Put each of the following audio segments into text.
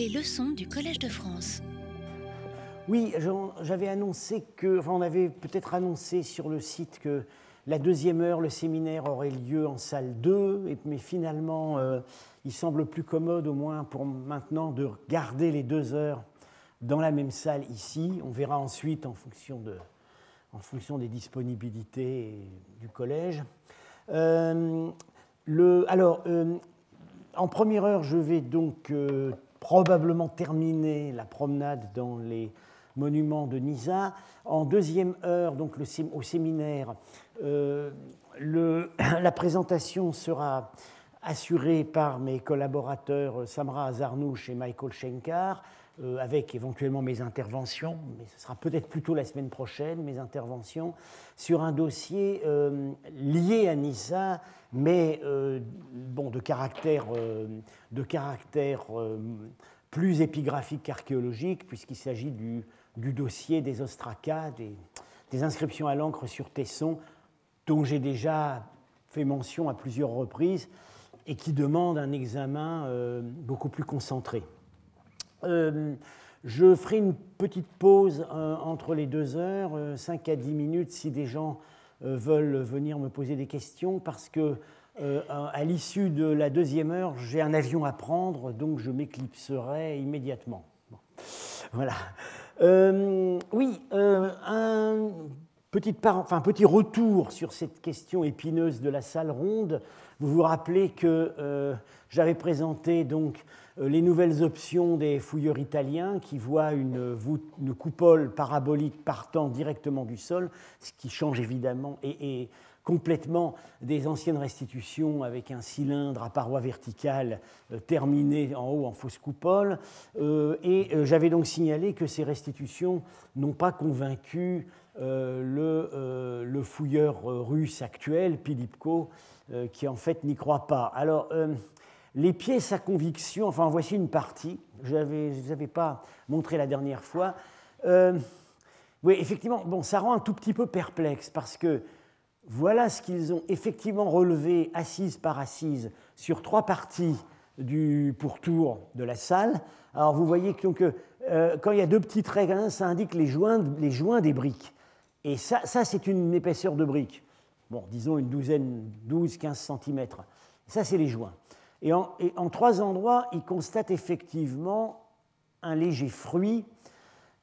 Les leçons du Collège de France. Oui, j'avais annoncé que, on avait peut-être annoncé sur le site que la deuxième heure, le séminaire aurait lieu en salle 2, mais finalement, euh, il semble plus commode, au moins pour maintenant, de garder les deux heures dans la même salle ici. On verra ensuite en fonction, de, en fonction des disponibilités du collège. Euh, le, alors, euh, en première heure, je vais donc probablement terminer la promenade dans les monuments de Nisa. En deuxième heure, donc au séminaire, euh, la présentation sera assurée par mes collaborateurs Samra Azarnouch et Michael Schenkar, euh, avec éventuellement mes interventions, mais ce sera peut-être plutôt la semaine prochaine, mes interventions, sur un dossier euh, lié à Nisa, mais bon, de caractère, de caractère plus épigraphique qu'archéologique, puisqu'il s'agit du, dossier des ostracas, des, inscriptions à l'encre sur Tesson, dont j'ai déjà fait mention à plusieurs reprises et qui demandent un examen euh, beaucoup plus concentré. Euh, je ferai une petite pause euh, entre les deux heures, 5 à 10 minutes, si des gens veulent venir me poser des questions, parce que à l'issue de la deuxième heure, j'ai un avion à prendre, donc je m'éclipserai immédiatement. Voilà. oui, un petit retour sur cette question épineuse de la salle ronde. Vous vous rappelez que euh, j'avais présenté donc euh, les nouvelles options des fouilleurs italiens qui voient une, coupole parabolique partant directement du sol, ce qui change évidemment et, complètement des anciennes restitutions avec un cylindre à paroi verticale euh, terminé en haut en fausse coupole. et j'avais donc signalé que ces restitutions n'ont pas convaincu euh, le, euh, le, fouilleur russe actuel, Pilipko, euh, qui en fait n'y croit pas. Alors, les pièces à conviction, enfin voici une partie, je ne vous avais pas montré la dernière fois. oui, effectivement, bon, ça rend un tout petit peu perplexe parce que voilà ce qu'ils ont effectivement relevé assise par assise sur trois parties du pourtour de la salle. Alors vous voyez que donc, quand il y a deux petits traits, ça indique les joints, des briques. Et ça, ça c'est une épaisseur de brique. Bon, disons une douzaine, 12-15 cm. Ça, c'est les joints. Et en, trois endroits, il constate effectivement un léger fruit.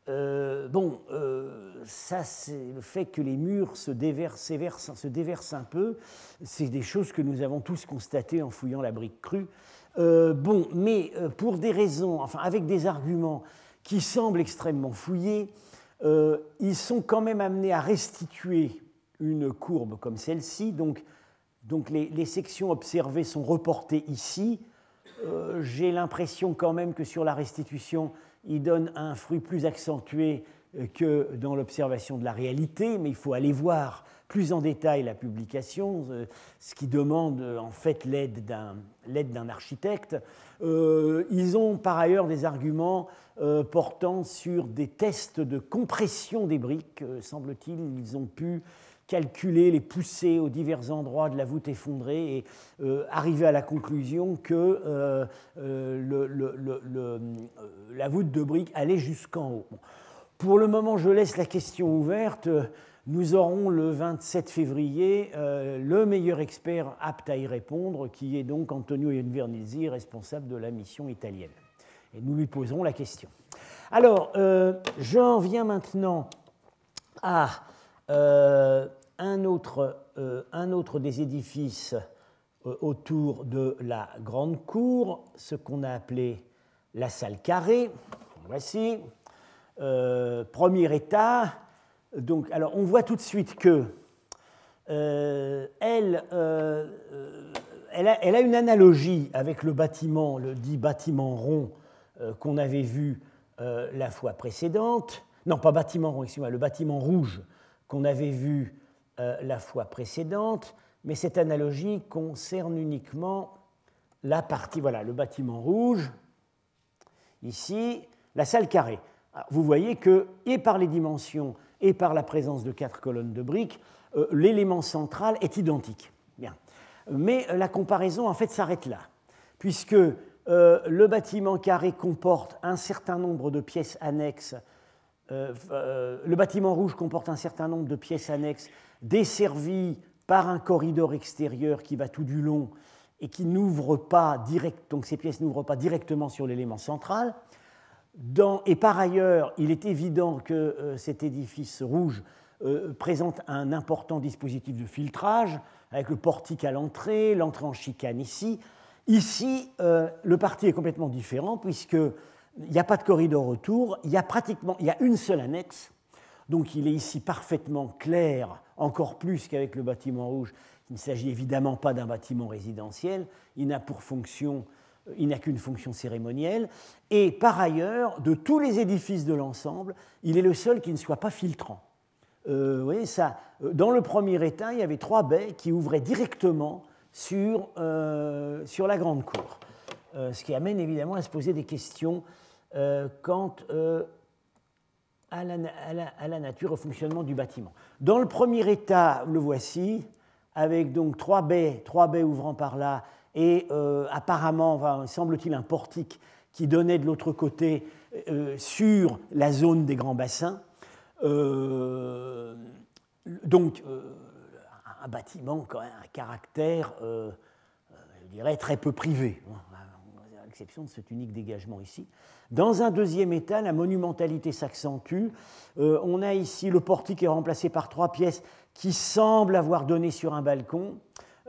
Euh, bon, euh, ça, c'est le fait que les murs se déversent, se déversent un peu. C'est des choses que nous avons tous constatées en fouillant la brique crue. Euh, bon, mais pour des raisons, enfin, avec des arguments qui semblent extrêmement fouillés, ils sont quand même amenés à restituer une courbe comme celle-ci. Donc, donc les, sections observées sont reportées ici. Euh, j'ai l'impression quand même que sur la restitution, ils donnent un fruit plus accentué euh, que dans l'observation de la réalité, mais il faut aller voir plus en détail la publication, ce qui demande en fait l'aide d'un architecte. ils ont par ailleurs des arguments euh, portant sur des tests de compression des briques. Euh, semble-t-il, ils ont pu calculer les poussées aux divers endroits de la voûte effondrée et euh, arriver à la conclusion que la voûte de briques allait jusqu'en haut. Pour le moment, je laisse la question ouverte. Nous aurons le 27 février le meilleur expert apte à y répondre, qui est donc Antonio Invernizzi, responsable de la mission italienne. Et nous lui poserons la question. Alors, euh, j'en viens maintenant à euh, un, autre, euh, un, autre, des édifices autour de la grande cour, ce qu'on a appelé la salle carrée. Voici. premier état. Donc, on voit tout de suite que a, a, une analogie avec le bâtiment, le dit bâtiment rond euh, qu'on avait vu euh, la fois précédente, non pas bâtiment rond, excusez-moi, le bâtiment rouge qu'on avait vu euh, la fois précédente, mais cette analogie concerne uniquement la partie, voilà, le bâtiment rouge, ici, la salle carrée. vous voyez que, et par les dimensions, et par la présence de quatre colonnes de briques, l'élément central est identique. Bien. Mais la comparaison, en fait, s'arrête là, puisque le bâtiment carré comporte un certain nombre de pièces annexes. le bâtiment rouge comporte un certain nombre de pièces annexes desservies par un corridor extérieur qui va tout du long et qui n'ouvre pas direct, donc ces pièces n'ouvrent pas directement sur l'élément central. et par ailleurs, il est évident que euh, cet édifice rouge euh, présente un important dispositif de filtrage, avec le portique à l'entrée, l'entrée en chicane ici. Ici, euh, le parti est complètement différent, puisqu'il n'y a pas de corridor autour, il y a pratiquement il y a une seule annexe, donc il est ici parfaitement clair, encore plus qu'avec le bâtiment rouge. Il ne s'agit évidemment pas d'un bâtiment résidentiel, il n'a pour fonction il n'a qu'une fonction cérémonielle. Et par ailleurs, de tous les édifices de l'ensemble, il est le seul qui ne soit pas filtrant. Euh, vous voyez, ça, euh, dans le premier état, il y avait trois baies qui ouvraient directement sur, euh, sur la grande cour. ce qui amène évidemment à se poser des questions quant à la, nature, au fonctionnement du bâtiment. Dans le premier état, le voici, avec donc trois baies, trois baies ouvrant par là, et euh, apparemment, semble-t-il, un portique qui donnait de l'autre côté euh, sur la zone des grands bassins. Euh, donc, un bâtiment quand même, un caractère, je dirais, très peu privé, à l'exception de cet unique dégagement ici. Dans un deuxième état, la monumentalité s'accentue. Euh, on a ici le portique est remplacé par trois pièces qui semblent avoir donné sur un balcon.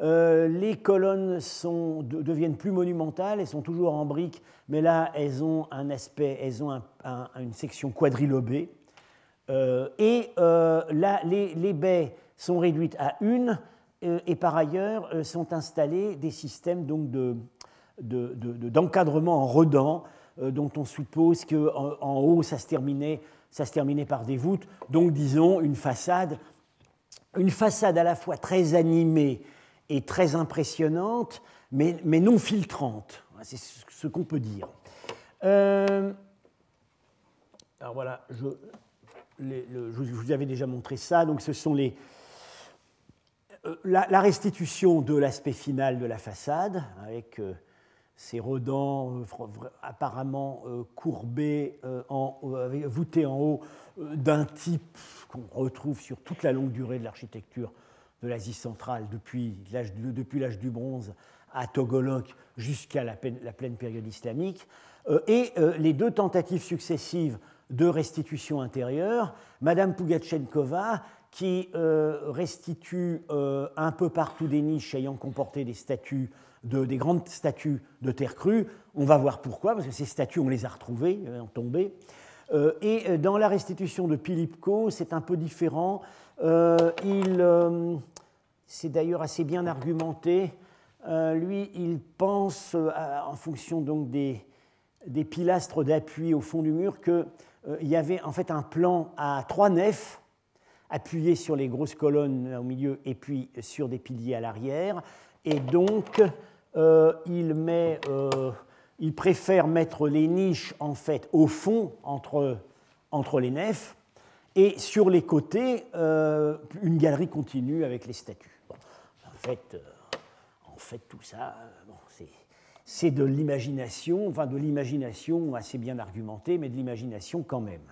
Euh, les colonnes sont, deviennent plus monumentales, elles sont toujours en briques, mais là elles ont un aspect, elles ont une section quadrilobée. Euh, et là, les, les, baies sont réduites à une, et par ailleurs sont installés des systèmes donc de, d'encadrement en redans euh, dont on suppose qu'en en haut, ça se, terminait, ça se terminait par des voûtes. Donc, disons, une façade, une façade à la fois très animée et très impressionnante, mais, mais non filtrante. C'est ce qu'on peut dire. Euh, alors voilà, je, je, vous avais déjà montré ça. Donc, ce sont les, euh, la, restitution de l'aspect final de la façade, avec ces redans euh, apparemment euh, courbés, euh, voûtés en haut, d'un type qu'on retrouve sur toute la longue durée de l'architecture de l'Asie centrale, depuis l'âge du, bronze à Togolok jusqu'à la, pleine période islamique, et les deux tentatives successives de restitution intérieure, Madame Pugachenkova, qui restitue un peu partout des niches ayant comporté des statues des grandes statues de terre crue. On va voir pourquoi, parce que ces statues, on les a retrouvées, elles ont tombé. Euh, et euh, dans la restitution de Pilipko, c'est un peu différent. Euh, il, c'est d'ailleurs assez bien argumenté. lui, il pense, en fonction donc des, des pilastres d'appui au fond du mur, qu'il y avait en fait un plan à trois nefs appuyées sur les grosses colonnes au milieu et puis sur des piliers à l'arrière. Et donc, euh, il, met, euh, il, préfère mettre les niches en fait au fond entre, entre les nefs et sur les côtés euh, une galerie continue avec les statues. en, fait, en fait, tout ça, c'est de l'imagination, enfin de l'imagination assez bien argumentée, mais de l'imagination quand même.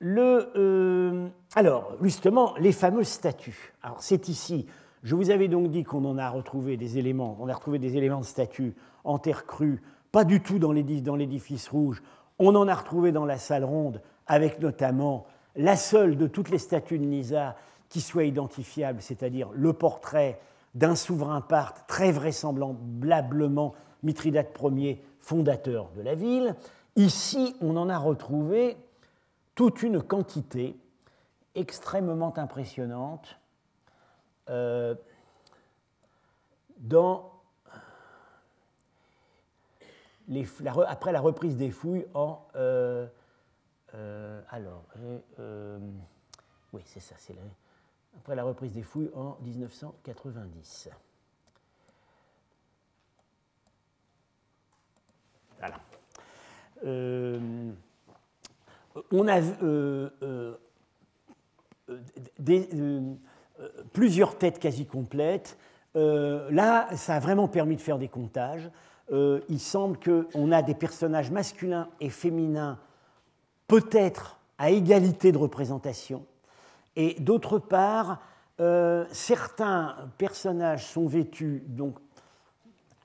le, alors, justement, les fameuses statues. Alors, c'est ici je vous avais donc dit qu'on en a retrouvé des éléments, on a retrouvé des éléments de statue en terre crue, pas du tout dans l'édifice rouge, on en a retrouvé dans la salle ronde, avec notamment la seule de toutes les statues de Nisa qui soit identifiable, c'est-à-dire le portrait d'un souverain parthe très vraisemblablement Mithridate Ier, fondateur de la ville. Ici, on en a retrouvé toute une quantité extrêmement impressionnante euh, dans les, après la reprise des fouilles en. Euh, euh, alors, oui, c'est ça, c'est après la reprise des fouilles en 1990. Voilà. on a des, plusieurs têtes quasi complètes, là, ça a vraiment permis de faire des comptages. il semble qu'on a des personnages masculins et féminins peut-être à égalité de représentation. Et d'autre part, certains personnages sont vêtus donc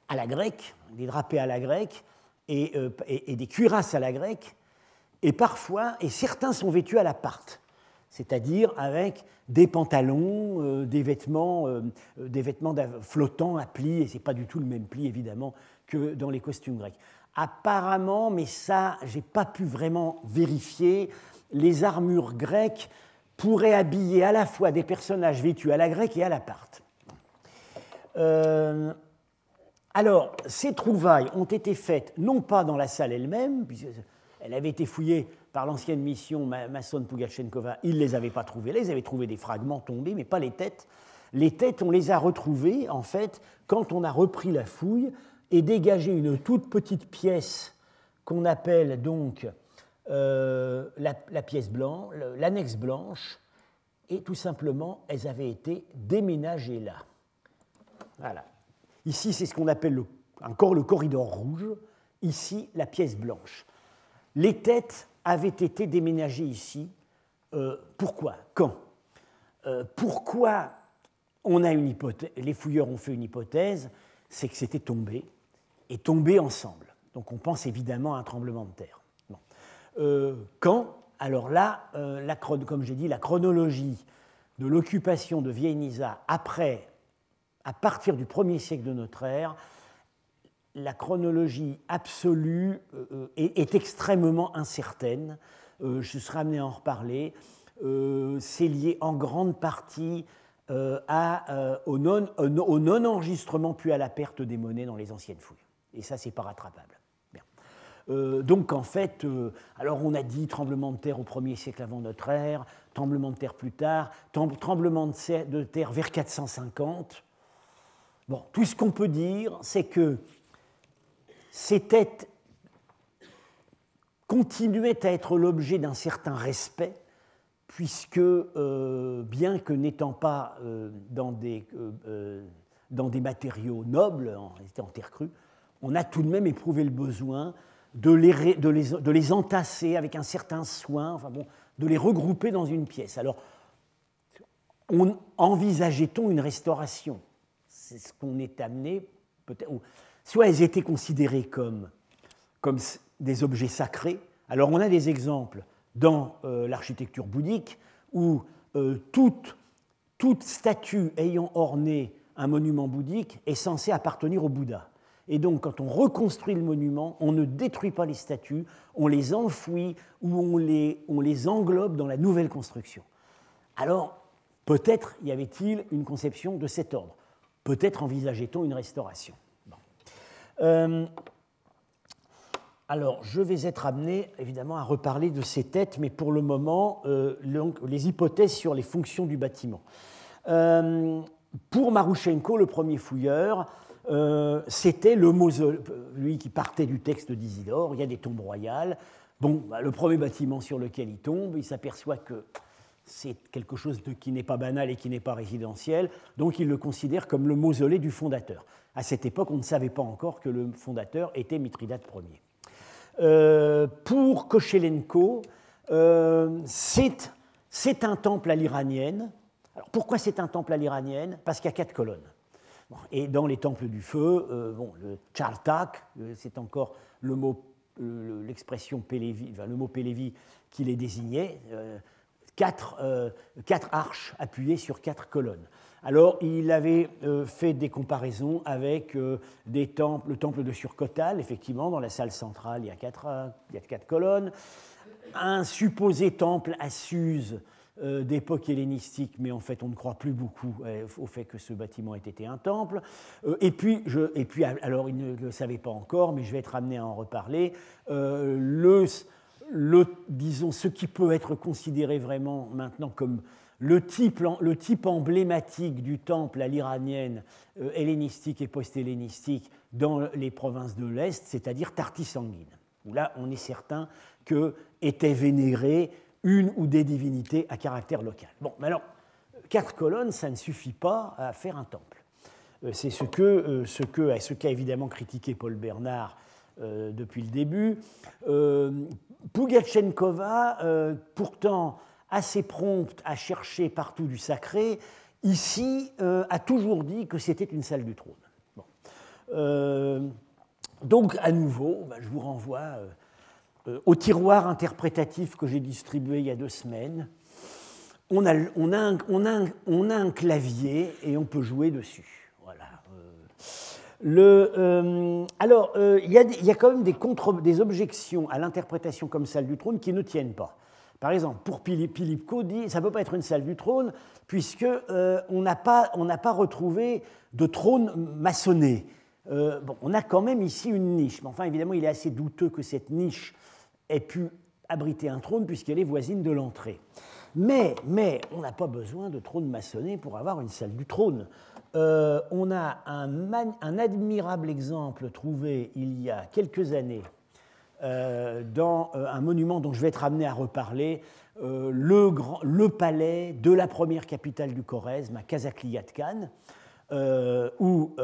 à la grecque, des drapés à la grecque, euh, et, des cuirasses à la grecque, et parfois, et certains sont vêtus à la parte, c'est-à-dire avec des pantalons, euh, des vêtements, euh, des vêtements flottants à plis, et ce n'est pas du tout le même pli évidemment que dans les costumes grecs. Apparemment, mais ça, j'ai pas pu vraiment vérifier, les armures grecques pourraient habiller à la fois des personnages vêtus à la grecque et à la part. Alors, ces trouvailles ont été faites non pas dans la salle elle-même, puisqu'elle avait été fouillée par l'ancienne mission Masson Pugachenkova, ils ne les avaient pas trouvées là, ils avaient trouvé des fragments tombés, mais pas les têtes. Les têtes, on les a retrouvées, en fait, quand on a repris la fouille et dégagé une toute petite pièce qu'on appelle donc euh, la, pièce blanche, l'annexe blanche, et tout simplement, elles avaient été déménagées là. Voilà. Ici, c'est ce qu'on appelle encore le corridor rouge, ici, la pièce blanche. Les têtes avaient été déménagées ici. Euh, pourquoi? Quand? Euh, Pourquoi on a une hypothèse, les fouilleurs ont fait une hypothèse, c'est que c'était tombé, et tombé ensemble. Donc on pense évidemment à un tremblement de terre. Euh, quand? Alors là, comme j'ai dit, la chronologie de l'occupation de Nisa après à partir du 1er siècle de notre ère, la chronologie absolue euh, est, extrêmement incertaine. Euh, je serai amené à en reparler. Euh, c'est lié en grande partie au non-enregistrement puis à la perte des monnaies dans les anciennes fouilles. Et ça, c'est pas rattrapable. donc en fait, alors on a dit tremblement de terre au 1er siècle avant notre ère, tremblement de terre plus tard, tremblement de terre vers 450. Bon, tout ce qu'on peut dire, c'est que ces têtes continuaient à être l'objet d'un certain respect, puisque, euh, bien que n'étant pas euh, dans, des, euh, dans, des, matériaux nobles, en, en terre crue, on a tout de même éprouvé le besoin de les, de les, de les entasser avec un certain soin, enfin bon, de les regrouper dans une pièce. Alors, envisageait-on une restauration? C'est ce qu'on est amené, peut-être, soit elles étaient considérées comme, comme des objets sacrés. Alors on a des exemples dans euh, l'architecture bouddhique où euh, toute, toute statue ayant orné un monument bouddhique est censée appartenir au Bouddha. Et donc, quand on reconstruit le monument, on ne détruit pas les statues, on les enfouit ou on les, on les englobe dans la nouvelle construction. Alors, peut-être y avait-il une conception de cet ordre. Peut-être envisageait-on une restauration. Euh, alors, je vais être amené, évidemment, à reparler de ces têtes, mais pour le moment, euh, les hypothèses sur les fonctions du bâtiment. Euh, pour Marushenko, le premier fouilleur, c'était le mausolée, lui qui partait du texte d'Isidore, il y a des tombes royales. Bon, bah, le premier bâtiment sur lequel il tombe, il s'aperçoit que c'est quelque chose qui n'est pas banal et qui n'est pas résidentiel, donc il le considère comme le mausolée du fondateur. À cette époque, on ne savait pas encore que le fondateur était Mithridate Ier. Euh, pour Kochelenko, euh, c'est un temple à l'iranienne. Alors pourquoi c'est un temple à l'iranienne? Parce qu'il y a quatre colonnes. et dans les temples du feu, euh, bon, le chartak, c'est encore le mot, l'expression Pélévi, le mot Pélévi qui les désignait quatre, euh, quatre, arches appuyées sur quatre colonnes. Alors, il avait euh, fait des comparaisons avec euh, des temples, le temple de Surcotal, effectivement, dans la salle centrale, il y a quatre, il y a quatre colonnes. Un supposé temple à Suse d'époque hellénistique, mais en fait, on ne croit plus beaucoup au fait que ce bâtiment ait été un temple. et, puis, et puis, alors, il ne le savait pas encore, mais je vais être amené à en reparler. le le, disons, ce qui peut être considéré vraiment maintenant comme le type, le type emblématique du temple à l'iranienne euh, hellénistique et post-hellénistique dans les provinces de l'Est, c'est-à-dire Tarti-Sanguine, où là on est certain que étaient vénérées une ou des divinités à caractère local. Bon, mais alors, quatre colonnes, ça ne suffit pas à faire un temple. c'est ce que, ce que, ce qu'a évidemment critiqué Paul Bernard depuis le début. Pugachenkova, pourtant assez prompte à chercher partout du sacré, ici a toujours dit que c'était une salle du trône. donc, à nouveau, bah, je vous renvoie euh, au tiroir interprétatif que j'ai distribué il y a deux semaines, on a, un, clavier et on peut jouer dessus. Euh, le, euh, alors, il y, a quand même des, objections à l'interprétation comme salle du trône qui ne tiennent pas. Par exemple, pour Pilipko dit ça ne peut pas être une salle du trône puisque on n'a pas, retrouvé de trône maçonné. bon, on a quand même ici une niche, mais enfin évidemment il est assez douteux que cette niche ait pu abriter un trône puisqu'elle est voisine de l'entrée. Mais on n'a pas besoin de trône maçonné pour avoir une salle du trône. Euh, on a un, admirable exemple trouvé il y a quelques années euh, dans euh, un monument dont je vais être amené à reparler, le, palais de la première capitale du Khorezm, à Kazakliatkan, où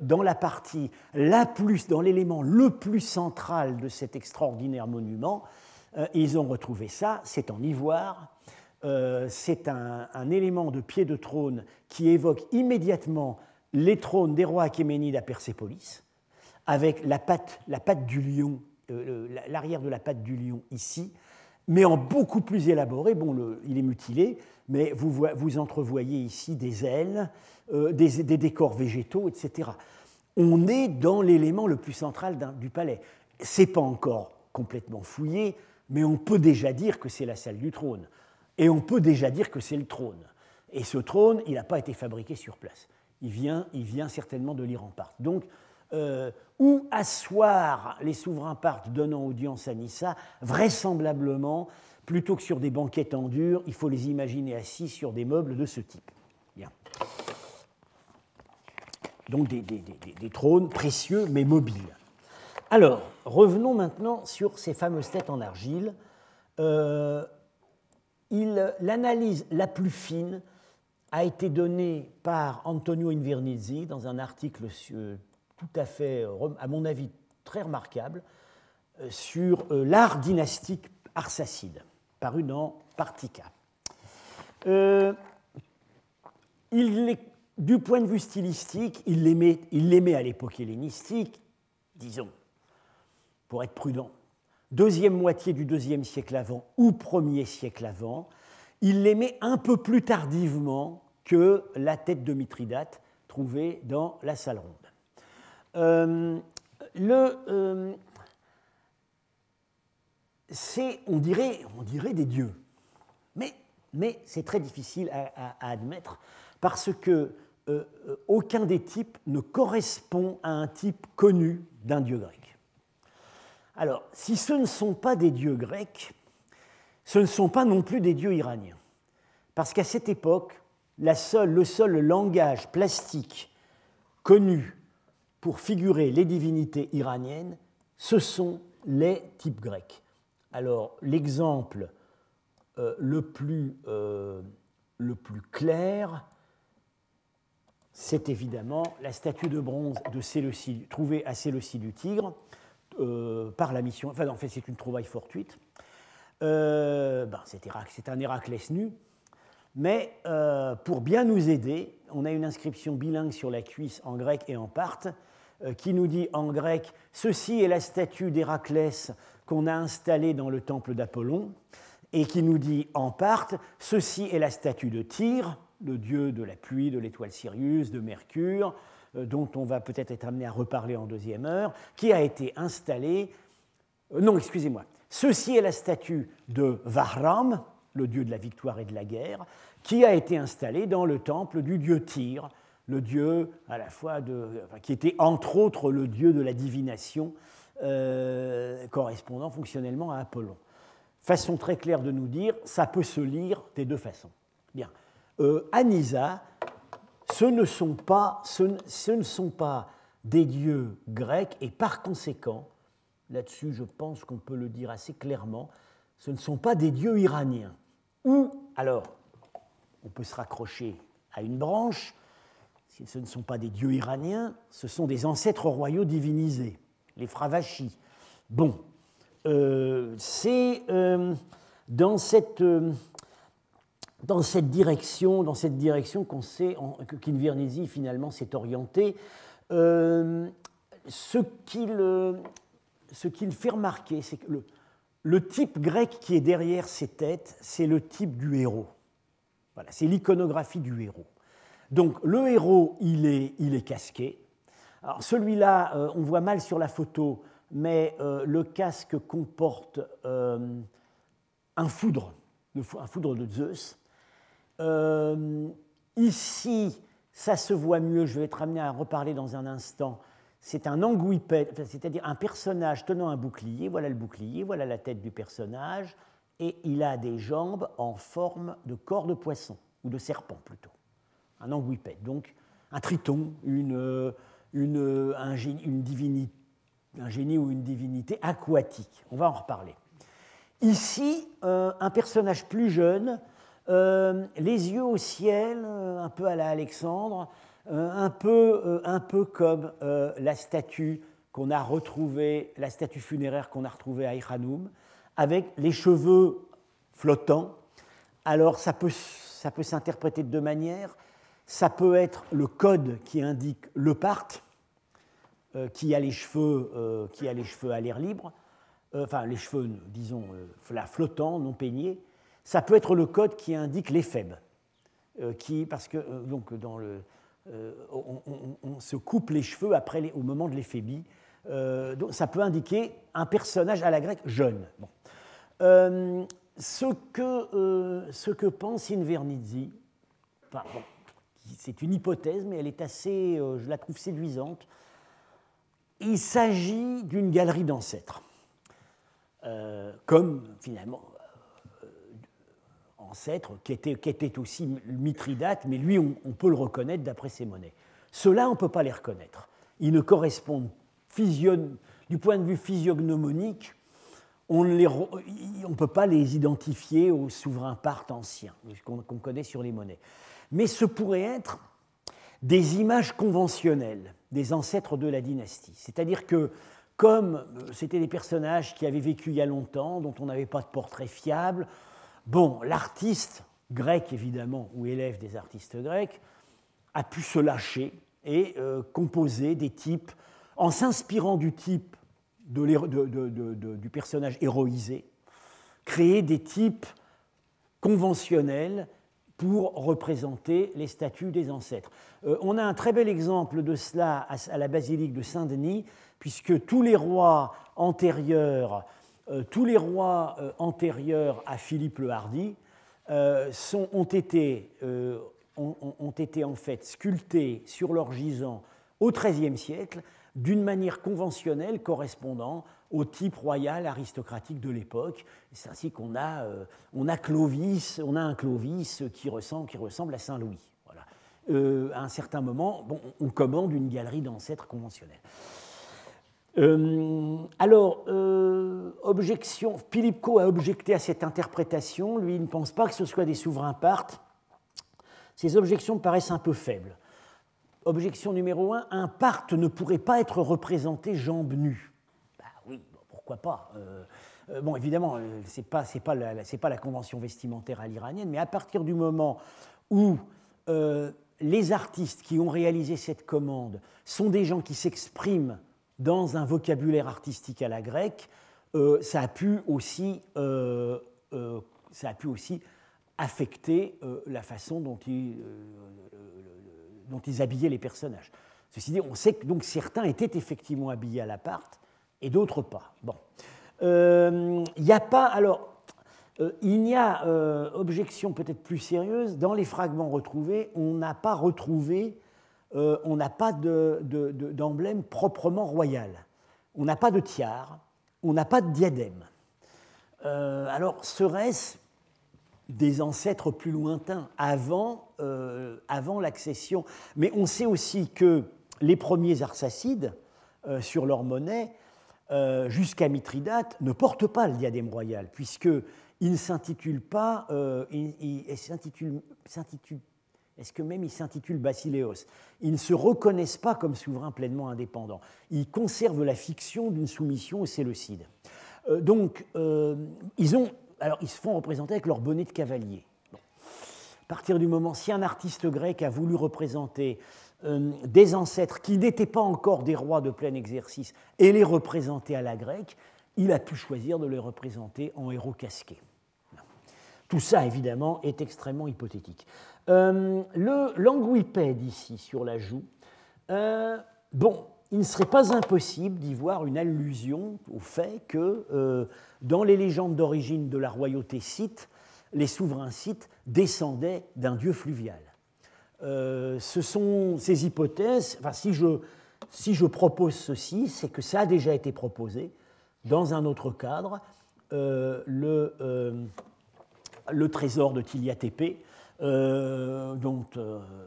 dans la partie la plus, dans l'élément le plus central de cet extraordinaire monument, ils ont retrouvé ça, c'est en ivoire, euh, c'est un, élément de pied de trône qui évoque immédiatement les trônes des rois achéménides à Persépolis, avec la patte, la patte du lion, euh, l'arrière de la patte du lion ici, mais en beaucoup plus élaboré. Bon, il est mutilé, mais vous, entrevoyez ici des ailes, euh, des, décors végétaux, etc. On est dans l'élément le plus central du palais. C'est pas encore complètement fouillé, mais on peut déjà dire que c'est la salle du trône. Et on peut déjà dire que c'est le trône. Et ce trône, il n'a pas été fabriqué sur place. Il vient, il vient certainement de l'Iran part. Donc, euh, où asseoir les souverains partent donnant audience à Nissa Vraisemblablement, plutôt que sur des banquettes en dur, il faut les imaginer assis sur des meubles de ce type. Bien. Donc des, des, trônes précieux mais mobiles. Alors, revenons maintenant sur ces fameuses têtes en argile. Euh, l'analyse la plus fine a été donnée par Antonio Invernizzi dans un article tout à fait, à mon avis, très remarquable, euh, sur euh, l'art dynastique arsacide, paru dans Partica. Euh, du point de vue stylistique, il l'aimait à l'époque hellénistique, disons, pour être prudent deuxième moitié du deuxième siècle avant ou premier siècle avant, il l'aimait un peu plus tardivement que la tête de Mithridate trouvée dans la salle ronde. Euh, euh, c'est, on dirait, on dirait des dieux, mais, mais c'est très difficile à, admettre parce que euh, aucun des types ne correspond à un type connu d'un dieu grec. Alors, si ce ne sont pas des dieux grecs, ce ne sont pas non plus des dieux iraniens. Parce qu'à cette époque, le seul langage plastique connu pour figurer les divinités iraniennes, ce sont les types grecs. Alors, l'exemple euh, le, plus, euh, le plus clair, c'est évidemment la statue de bronze de trouvée à Séleucie du Tigre, euh, par la mission. Enfin, en fait, c'est une trouvaille fortuite. Euh, ben, c'est un Héraclès nu. Mais euh, pour bien nous aider, on a une inscription bilingue sur la cuisse en grec et en parthe qui nous dit en grec Ceci est la statue d'Héraclès qu'on a installée dans le temple d'Apollon, et qui nous dit en parthe Ceci est la statue de Tyr, le dieu de la pluie, de l'étoile Sirius, de Mercure, euh, dont on va peut-être être amené à reparler en deuxième heure, qui a été installé. Euh, non, excusez-moi. Ceci est la statue de Vahram, le dieu de la victoire et de la guerre, qui a été installée dans le temple du dieu Tyr, le dieu à la fois de, qui était entre autres le dieu de la divination, euh, correspondant fonctionnellement à Apollon. Façon très claire de nous dire, ça peut se lire des deux façons. Bien. Anisa ce ne sont pas, ce, ne sont pas des dieux grecs et par conséquent, là-dessus je pense qu'on peut le dire assez clairement, ce ne sont pas des dieux iraniens. Ou alors, on peut se raccrocher à une branche, ce ne sont pas des dieux iraniens, ce sont des ancêtres royaux divinisés, les Fravachis. Bon, euh, c'est euh, dans, cette, euh, dans cette direction, dans cette direction qu'on sait qu'Invernizzi finalement s'est orienté. ce qu'il ce qu'il fait remarquer, c'est que le, type grec qui est derrière ces têtes, c'est le type du héros. Voilà, c'est l'iconographie du héros. Donc le héros, il est, il est casqué. Alors celui-là, euh, on voit mal sur la photo, mais euh, le casque comporte euh, un foudre, un foudre de Zeus. Ici, ça se voit mieux, je vais être amené à reparler dans un instant. C'est un anguipède, c'est-à-dire un personnage tenant un bouclier. Voilà le bouclier, voilà la tête du personnage, et il a des jambes en forme de corps de poisson, ou de serpent plutôt un anguipède, donc un triton, une, une, un, une divinité, un génie ou une divinité aquatique. On va en reparler. Ici, euh, un personnage plus jeune, euh, les yeux au ciel, euh, un peu à la Alexandre, un, peu, un peu comme la statue qu'on a retrouvée, la statue funéraire qu'on a retrouvée à Ichanoum, avec les cheveux flottants. Alors ça peut, ça peut s'interpréter de deux manières. Ça peut être le code qui indique le part, euh, qui, a les cheveux, euh, qui a les cheveux à l'air libre, euh, enfin les cheveux, disons, flottants, non peignés. Ça peut être le code qui indique l'éphèbe, qui, parce que donc dans le, on, se coupe les cheveux après au moment de l'éphébie. donc ça peut indiquer un personnage à la grecque jeune. ce, que, ce que pense Invernizzi, bon, c'est une hypothèse, mais elle est assez, euh, je la trouve séduisante. Il s'agit d'une galerie d'ancêtres, euh, comme finalement euh, ancêtre qui était, qui était, aussi Mithridate, mais lui, on, peut le reconnaître d'après ses monnaies. Ceux-là, on ne peut pas les reconnaître. Ils ne correspondent, du point de vue physiognomonique, on ne peut pas les identifier aux souverains parts anciens qu'on connaît sur les monnaies mais ce pourrait être des images conventionnelles des ancêtres de la dynastie. C'est-à-dire que comme euh, c'était des personnages qui avaient vécu il y a longtemps, dont on n'avait pas de portrait fiable, bon, l'artiste grec évidemment, ou élève des artistes grecs, a pu se lâcher et euh, composer des types en s'inspirant du type du personnage héroïsé, créer des types conventionnels pour représenter les statues des ancêtres. Euh, on a un très bel exemple de cela à, la basilique de Saint-Denis, puisque tous les rois antérieurs, tous les rois euh, antérieurs à Philippe le Hardi sont, ont, été, en fait sculptés sur leur gisant au XIIIe siècle d'une manière conventionnelle correspondant au type royal aristocratique de l'époque. C'est ainsi qu'on a, euh, Clovis, on a un Clovis qui ressemble, à Saint-Louis. Voilà. Euh, à un certain moment, on commande une galerie d'ancêtres conventionnels. Euh, alors, objection, Philippe Co a objecté à cette interprétation. Lui, il ne pense pas que ce soit des souverains parts. Ces objections paraissent un peu faibles. Objection numéro un, un part ne pourrait pas être représenté jambes nues pourquoi pas euh, euh, Bon, évidemment, euh, ce n'est pas, pas la convention vestimentaire à l'iranienne, mais à partir du moment où les artistes qui ont réalisé cette commande sont des gens qui s'expriment dans un vocabulaire artistique à la grecque, ça, a pu aussi, ça a pu aussi affecter la façon dont ils, dont ils habillaient les personnages. Ceci dit, on sait que donc certains étaient effectivement habillés à l'appart, et d'autres pas. Bon. Euh, il n'y a pas. Alors, euh, il y a euh, objection peut-être plus sérieuse. Dans les fragments retrouvés, on n'a pas retrouvé, on n'a pas d'emblème proprement royal. On n'a pas de tiare, on n'a pas de diadème. alors, serait-ce des ancêtres plus lointains, avant, avant l'accession? Mais on sait aussi que les premiers Arsacides, sur leur monnaie, euh, jusqu'à Mithridate, ne porte pas le diadème royal, puisqu'il ne s'intitule pas, euh, il, s'intitule, Est-ce que même ils s'intitulent Basileos? Ils ne se reconnaissent pas comme souverains pleinement indépendants. Ils conservent la fiction d'une soumission aux Séleucides. Euh, donc, euh, ils, ont, se font représenter avec leur bonnet de cavalier. À partir du moment, si un artiste grec a voulu représenter euh, des ancêtres qui n'étaient pas encore des rois de plein exercice et les représenter à la grecque, il a pu choisir de les représenter en héros casqués. Tout ça, évidemment, est extrêmement hypothétique. Euh, languipède ici sur la joue, euh, bon, il ne serait pas impossible d'y voir une allusion au fait que dans les légendes d'origine de la royauté scythe, les souverains scythes descendaient d'un dieu fluvial. Euh, ce sont ces hypothèses, enfin, si, je, propose ceci, c'est que ça a déjà été proposé dans un autre cadre, euh, le, euh, le, trésor de Tilia dont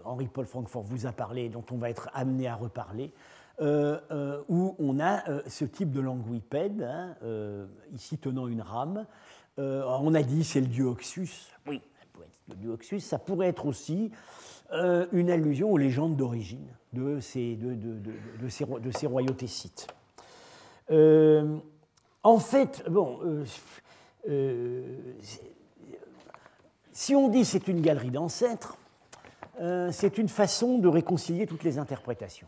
Henri-Paul Francfort vous a parlé, dont on va être amené à reparler, où on a ce type de languipède, hein, ici tenant une rame. on a dit c'est le dieu Oxus. Oui, le dieu Oxus, ça pourrait être aussi euh, une allusion aux légendes d'origine de ces, de, de, de, ces, de, ces, royautés scythes. Euh, en fait, bon, euh, si on dit c'est une galerie d'ancêtres, c'est une façon de réconcilier toutes les interprétations.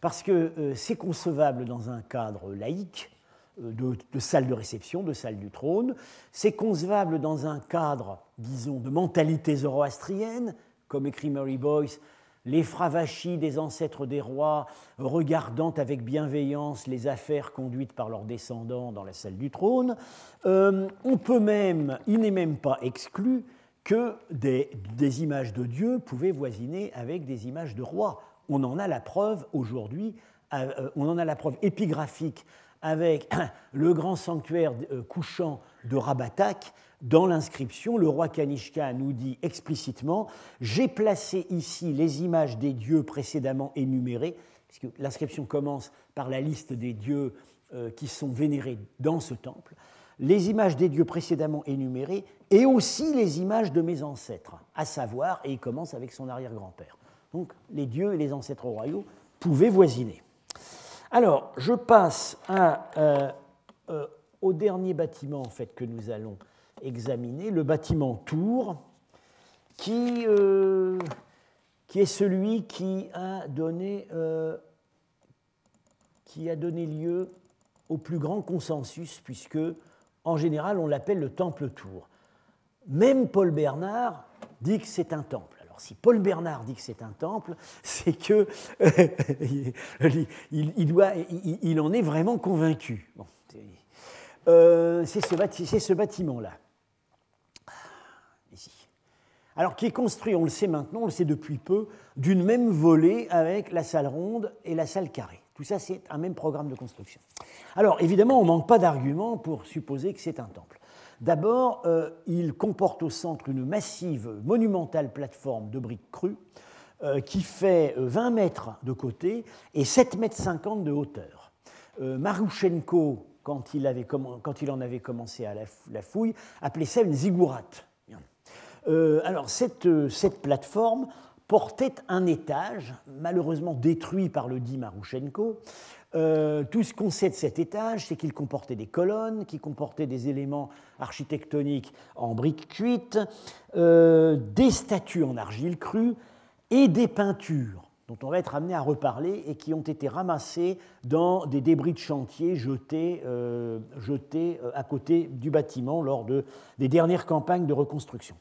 Parce que c'est concevable dans un cadre laïque, de, de, salle de réception, de salle du trône. C'est concevable dans un cadre, disons, de mentalité zoroastrienne, comme écrit Mary Boyce, les fravachis des ancêtres des rois, regardant avec bienveillance les affaires conduites par leurs descendants dans la salle du trône. Euh, on peut même, il n'est même pas exclu que des, images de Dieu pouvaient voisiner avec des images de rois. On en a la preuve aujourd'hui, euh, on en a la preuve épigraphique avec le grand sanctuaire euh, couchant de Rabatak, dans l'inscription, le roi Kanishka nous dit explicitement J'ai placé ici les images des dieux précédemment énumérés, puisque l'inscription commence par la liste des dieux euh, qui sont vénérés dans ce temple, les images des dieux précédemment énumérés et aussi les images de mes ancêtres, à savoir, et il commence avec son arrière-grand-père. Donc les dieux et les ancêtres royaux pouvaient voisiner. Alors, je passe euh, euh, au dernier bâtiment en fait, que nous allons examiner le bâtiment Tour, qui, euh, qui est celui qui a donné, qui a donné lieu au plus grand consensus, puisque en général on l'appelle le temple Tour. Même Paul Bernard dit que c'est un temple. Alors si Paul Bernard dit que c'est un temple, c'est que il, doit, il, en est vraiment convaincu. Euh, c'est ce, ce bâtiment-là alors qui est construit, on le sait maintenant, on le sait depuis peu, d'une même volée avec la salle ronde et la salle carrée. Tout ça, c'est un même programme de construction. Alors évidemment, on ne manque pas d'arguments pour supposer que c'est un temple. D'abord, euh, il comporte au centre une massive, monumentale plateforme de briques crues euh, qui fait 20 euh, mètres de côté et 7 mètres 50 de hauteur. Marushenko, quand il, en avait commencé à la, fouille, appelait ça une ziggourate. Alors, euh, cette, plateforme portait un étage, malheureusement détruit par le dit Marushenko. Euh, tout ce qu'on sait de cet étage, c'est qu'il comportait des colonnes, qu'il comportait des éléments architectoniques en briques cuites, des statues en argile crue et des peintures dont on va être amené à reparler et qui ont été ramassées dans des débris de chantier jetés, jetés à côté du bâtiment lors de, des dernières campagnes de reconstruction.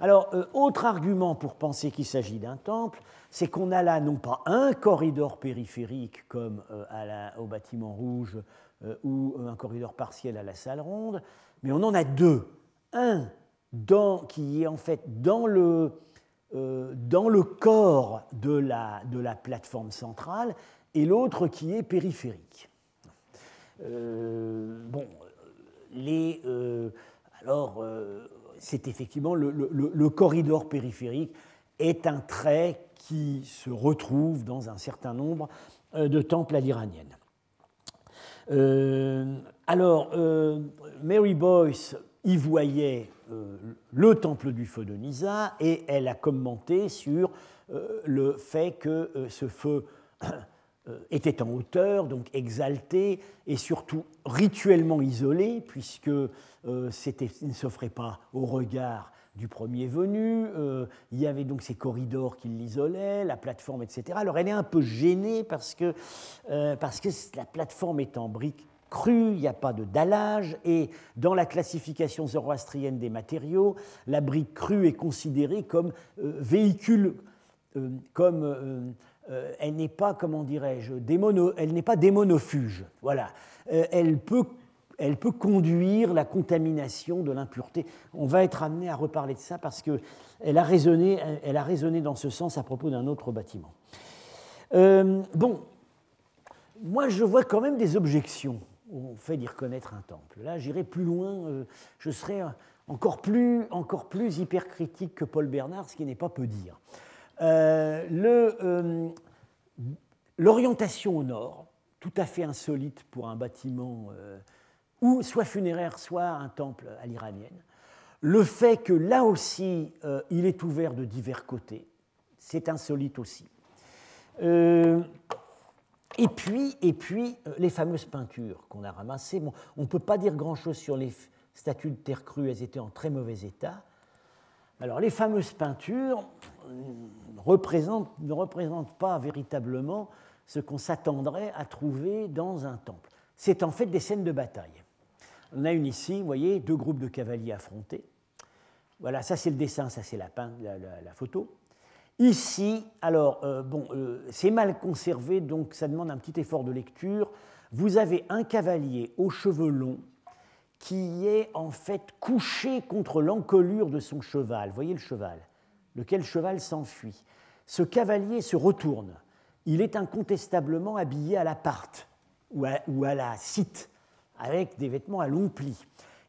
Alors, euh, autre argument pour penser qu'il s'agit d'un temple, c'est qu'on a là non pas un corridor périphérique comme euh, au bâtiment rouge euh, ou un corridor partiel à la salle ronde, mais on en a deux. Un qui est en fait dans le, corps de la, de la, plateforme centrale et l'autre qui est périphérique. bon, les, alors c'est effectivement le, corridor périphérique est un trait qui se retrouve dans un certain nombre euh, de temples à l'iranienne. Euh, alors, euh, Mary Boyce y voyait le temple du feu de Nisa et elle a commenté sur le fait que ce feu était en hauteur, donc exalté et surtout rituellement isolé, puisque il ne s'offrait pas au regard du premier venu, euh, il y avait donc ces corridors qui l'isolaient, la plateforme, etc. Alors elle est un peu gênée parce que, euh, parce que la plateforme est en briques crues, il n'y a pas de dallage, et dans la classification zoroastrienne des matériaux, la brique crue est considérée comme euh, véhicule, comme elle n'est pas, comment dirais-je, elle n'est pas démonofuge. Voilà, elle peut elle peut conduire la contamination de l'impureté. On va être amené à reparler de ça parce qu'elle a, raisonné, elle a raisonné dans ce sens à propos d'un autre bâtiment. Euh, bon, moi je vois quand même des objections au fait d'y reconnaître un temple. Là, j'irai plus loin, euh, je serai encore plus, encore plus hypercritique que Paul Bernard, ce qui n'est pas peu dire. Euh, l'orientation au nord, tout à fait insolite pour un bâtiment ou soit funéraire, soit un temple à l'iranienne. Le fait que là aussi, euh, il est ouvert de divers côtés, c'est insolite aussi. Euh, et puis, et puis euh, les fameuses peintures qu'on a ramassées. Bon, on ne peut pas dire grand-chose sur les statues de terre crue, elles étaient en très mauvais état. Alors les fameuses peintures ne représentent pas véritablement ce qu'on s'attendrait à trouver dans un temple. C'est en fait des scènes de bataille. On a une ici, vous voyez, deux groupes de cavaliers affrontés. Voilà, ça c'est le dessin, ça c'est la, la, photo. Ici, alors, euh, bon, euh, c'est mal conservé, donc ça demande un petit effort de lecture. Vous avez un cavalier aux cheveux longs qui est en fait couché contre l'encolure de son cheval. Voyez le cheval, lequel cheval s'enfuit. Ce cavalier se retourne. Il est incontestablement habillé à la parte ou à, ou à la cite avec des vêtements à long pli.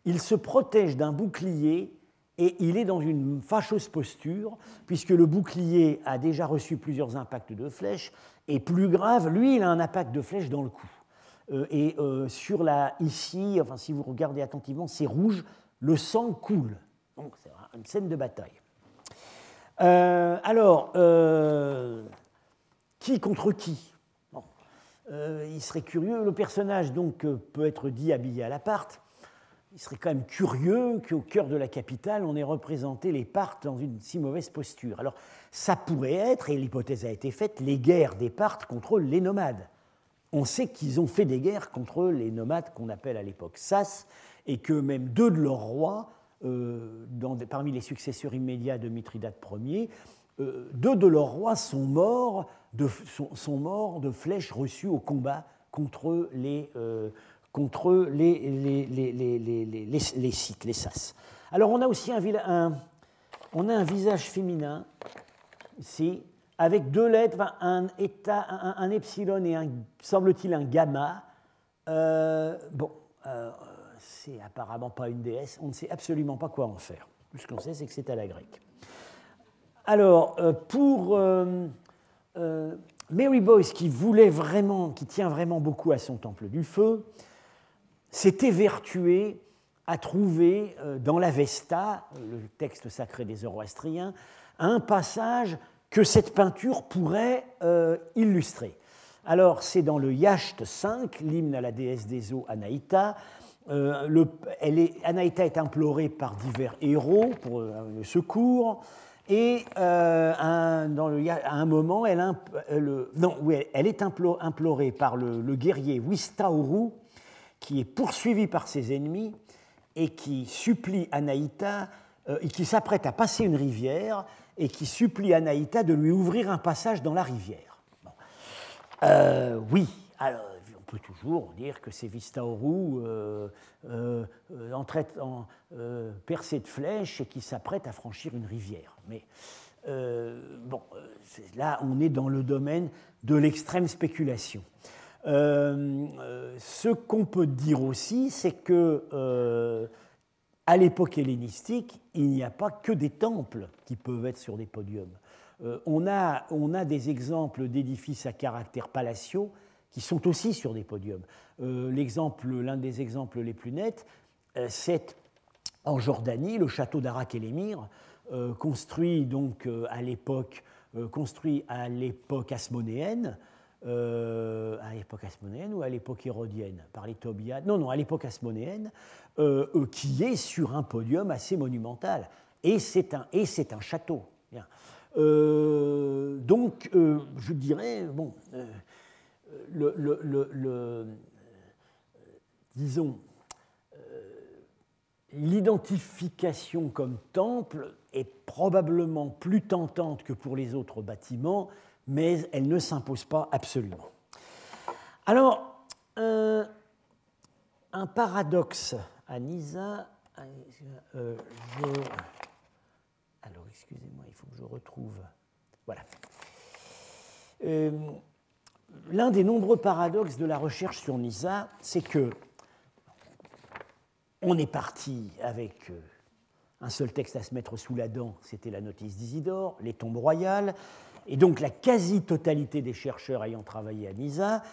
Il se protège d'un bouclier et il est dans une fâcheuse posture, puisque le bouclier a déjà reçu plusieurs impacts de flèches, et plus grave, lui, il a un impact de flèche dans le cou. Euh, et euh, sur la, ici, enfin, si vous regardez attentivement, c'est rouge, le sang coule. Donc c'est une scène de bataille. Euh, alors, qui contre qui? Il serait curieux, le personnage donc peut être dit habillé à la part, il serait quand même curieux qu'au cœur de la capitale, on ait représenté les Parthes dans une si mauvaise posture. Alors, ça pourrait être, et l'hypothèse a été faite, les guerres des Parthes contre les nomades. On sait qu'ils ont fait des guerres contre les nomades qu'on appelle à l'époque Sas, et que même deux de leurs rois, euh, parmi les successeurs immédiats de Mithridate Ier, deux de leurs rois sont morts de, flèches reçues au combat contre les, euh, les, les, les sas. Alors on a aussi un, un, on a un visage féminin ici, avec deux lettres, un, état, un, epsilon et un, semble-t-il, un gamma. Euh, bon, euh, c'est apparemment pas une déesse, on ne sait absolument pas quoi en faire. Tout ce qu'on sait, c'est que c'est à la grecque. Alors, pour euh, Mary Boyce, qui voulait vraiment, qui tient vraiment beaucoup à son temple du feu, s'est évertué à trouver dans l'Avesta, le texte sacré des Zoroastriens, un passage que cette peinture pourrait euh, illustrer. Alors, c'est dans le Yacht 5, l'hymne à la déesse des eaux Anaïta. elle est, Anaïta est implorée par divers héros pour le secours. Et euh, dans le, à un moment, elle, euh, est implorée par le, guerrier Wistauru, qui est poursuivi par ses ennemis et qui supplie Anaïta, euh, et qui s'apprête à passer une rivière, et qui supplie Anaïta de lui ouvrir un passage dans la rivière. oui, alors peut toujours dire que c'est Vistaoru euh, euh, en, en euh, percé de flèches et qui s'apprête à franchir une rivière. Mais euh, bon, là, on est dans le domaine de l'extrême spéculation. ce qu'on peut dire aussi, c'est que à l'époque hellénistique, il n'y a pas que des temples qui peuvent être sur des podiums. on, a, on, a, des exemples d'édifices à caractère palatiaux qui sont aussi sur des podiums. Euh, l'un des exemples les plus nets, euh, c'est en Jordanie, le château d'Arak l'émir, construit donc à l'époque construit à l'époque asmonéenne, à l'époque asmonéenne ou à l'époque hérodienne par les Tobiades Non, non, à l'époque asmonéenne, qui est sur un podium assez monumental. Et c'est un, un château. donc, je dirais, bon, le, le, disons, l'identification comme temple est probablement plus tentante que pour les autres bâtiments, mais elle ne s'impose pas absolument. Alors, un paradoxe à Nisa, euh, alors excusez-moi, il faut que je retrouve. Voilà. Euh, l'un des nombreux paradoxes de la recherche sur Nisa, c'est que on est parti avec euh, un seul texte à se mettre sous la dent, c'était la notice d'Isidore, les tombes royales, et donc la quasi-totalité des chercheurs ayant travaillé à Nisa,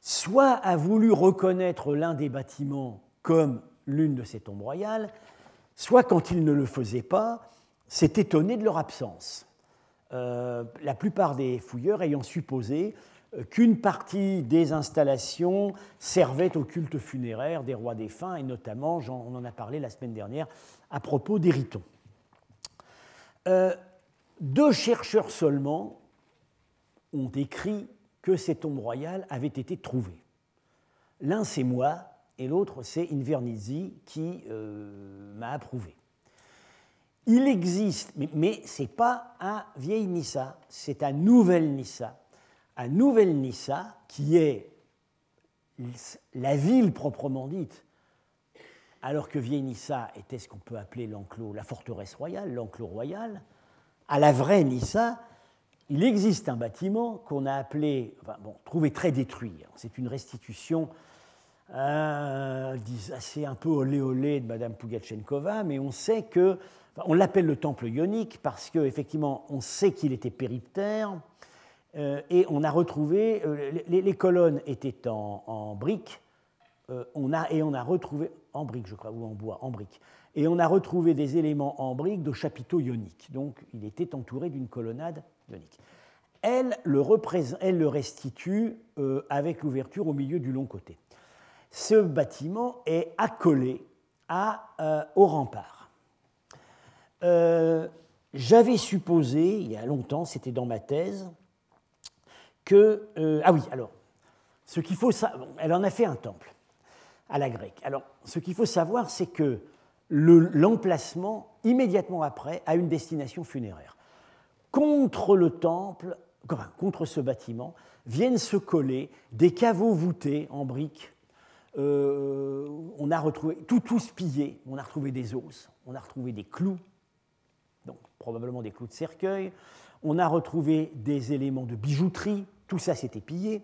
soit a voulu reconnaître l'un des bâtiments comme l'une de ces tombes royales, soit quand ils ne le faisaient pas, s'est étonné de leur absence. Euh, la plupart des fouilleurs ayant supposé euh, qu'une partie des installations servait au culte funéraire des rois défunts, et notamment, on en a parlé la semaine dernière, à propos d'Ériton. Euh, deux chercheurs seulement ont écrit que ces tombes royales avaient été trouvées. L'un, c'est moi, et l'autre, c'est Invernizzi qui euh, m'a approuvé. Il existe, mais, mais ce n'est pas un vieil Nissa, c'est un nouvel Nissa à Nouvelle-Nissa, qui est la ville proprement dite, alors que Vieille-Nissa était ce qu'on peut appeler l'enclos, la forteresse royale, l'enclos royal, à la vraie Nissa, il existe un bâtiment qu'on a appelé, bon, trouvé très détruit. C'est une restitution euh, assez un peu olé olé de Madame Pugachenkova, mais on sait que, on l'appelle le temple ionique parce qu'effectivement, on sait qu'il était périptère, euh, et on a retrouvé, euh, les, colonnes étaient en, briques, euh, on a, et on a retrouvé, en briques je crois, ou en bois, en briques, et on a retrouvé des éléments en briques de chapiteaux ioniques. Donc il était entouré d'une colonnade ionique. Elle le, restitue avec l'ouverture au milieu du long côté. Ce bâtiment est accolé à, au rempart. J'avais supposé, il y a longtemps, c'était dans ma thèse, que... Euh, ah oui, alors, ce qu'il faut... Elle en a fait un temple à la grecque. Alors, ce qu'il faut savoir, c'est que l'emplacement, immédiatement après, a une destination funéraire. Contre le temple, contre ce bâtiment, viennent se coller des caveaux voûtés en briques. Euh, on a retrouvé tout, tout pillé. On a retrouvé des os, on a retrouvé des clous, donc probablement des clous de cercueil. On a retrouvé des éléments de bijouterie, tout ça s'était pillé.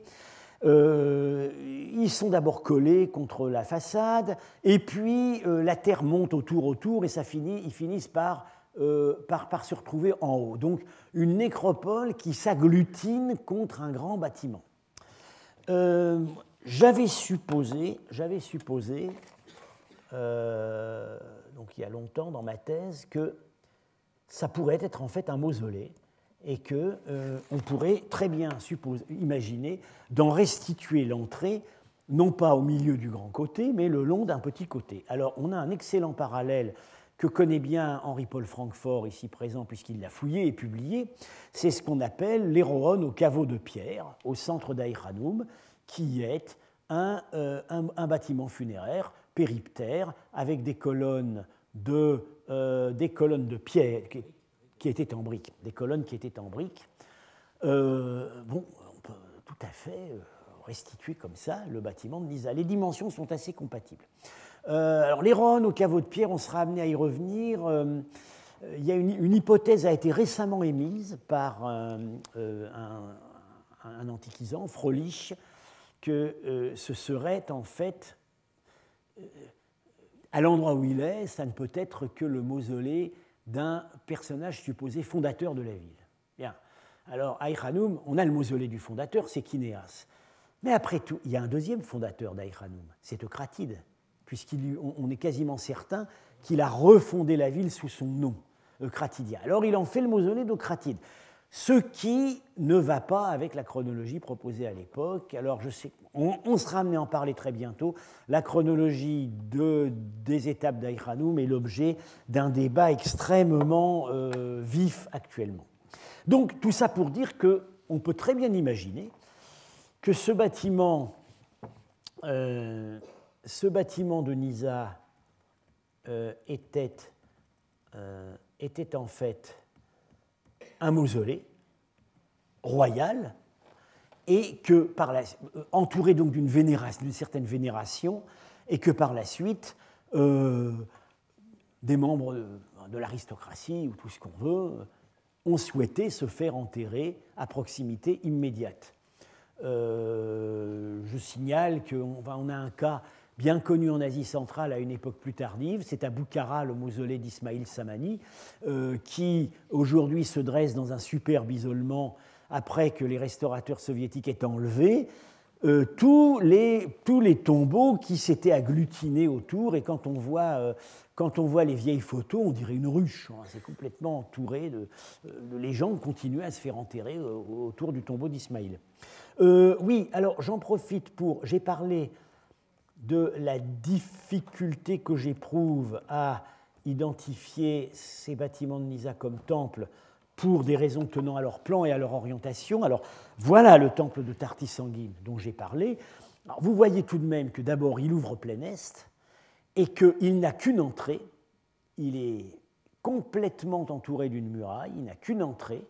Euh, ils sont d'abord collés contre la façade, et puis euh, la terre monte autour, autour, et ça finit, ils finissent par, euh, par, par, se retrouver en haut. Donc une nécropole qui s'agglutine contre un grand bâtiment. j'avais supposé, j'avais supposé, donc il y a longtemps dans ma thèse, que ça pourrait être en fait un mausolée et qu'on euh, pourrait très bien imaginer d'en restituer l'entrée, non pas au milieu du grand côté, mais le long d'un petit côté. Alors on a un excellent parallèle que connaît bien Henri-Paul Francfort, ici présent, puisqu'il l'a fouillé et publié, c'est ce qu'on appelle l'Héroon au caveau de pierre, au centre d'Aïranoum, qui est un, euh, bâtiment funéraire périptère avec des colonnes de, euh, des colonnes de pierre, qui étaient en briques, des colonnes qui étaient en briques. Euh, bon, on peut tout à fait euh, restituer comme ça le bâtiment de Nisa. Les dimensions sont assez compatibles. Euh, alors les Rhônes au caveau de pierre, on sera amené à y revenir. il y a une, hypothèse a été récemment émise par un, un, antiquisant, Frolich, que ce serait en fait, à l'endroit où il est, ça ne peut être que le mausolée d'un personnage supposé fondateur de la ville. Bien. Alors, Aïchanoum, on a le mausolée du fondateur, c'est Kinéas. Mais après tout, il y a un deuxième fondateur d'Aïchanoum, c'est Eucratide, puisqu'on est quasiment certain qu'il a refondé la ville sous son nom, Eucratidien. Alors il en fait le mausolée d'Eucratide, ce qui ne va pas avec la chronologie proposée à l'époque. Alors je sais, on, sera amené à en parler très bientôt. La chronologie de, des étapes d'Aïkhanoum est l'objet d'un débat extrêmement euh, vif actuellement. Donc tout ça pour dire qu'on peut très bien imaginer que ce bâtiment, euh, ce bâtiment de Nisa euh, était en fait un mausolée royal et que par la, entouré donc d'une certaine vénération, et que par la suite des membres de, l'aristocratie ou tout ce qu'on veut ont souhaité se faire enterrer à proximité immédiate. Euh, je signale qu'on on a un cas bien connu en Asie centrale à une époque plus tardive. C'est à Boukhara, le mausolée d'Ismail Samani, euh, qui aujourd'hui se dresse dans un superbe isolement après que les restaurateurs soviétiques aient enlevé euh, tous, les, tous les tombeaux qui s'étaient agglutinés autour. Et quand on voit quand on voit les vieilles photos, on dirait une ruche. Hein. C'est complètement entouré de, Les gens à se faire enterrer autour du tombeau d'Ismaïl. Euh, oui, alors j'en profite pour. J'ai parlé de la difficulté que j'éprouve à identifier ces bâtiments de Nisa comme temples pour des raisons tenant à leur plan et à leur orientation. Alors voilà le temple de Tartisanguine dont j'ai parlé. vous voyez tout de même que d'abord il ouvre plein est et qu'il n'a qu'une entrée. Il est complètement entouré d'une muraille, il n'a qu'une entrée.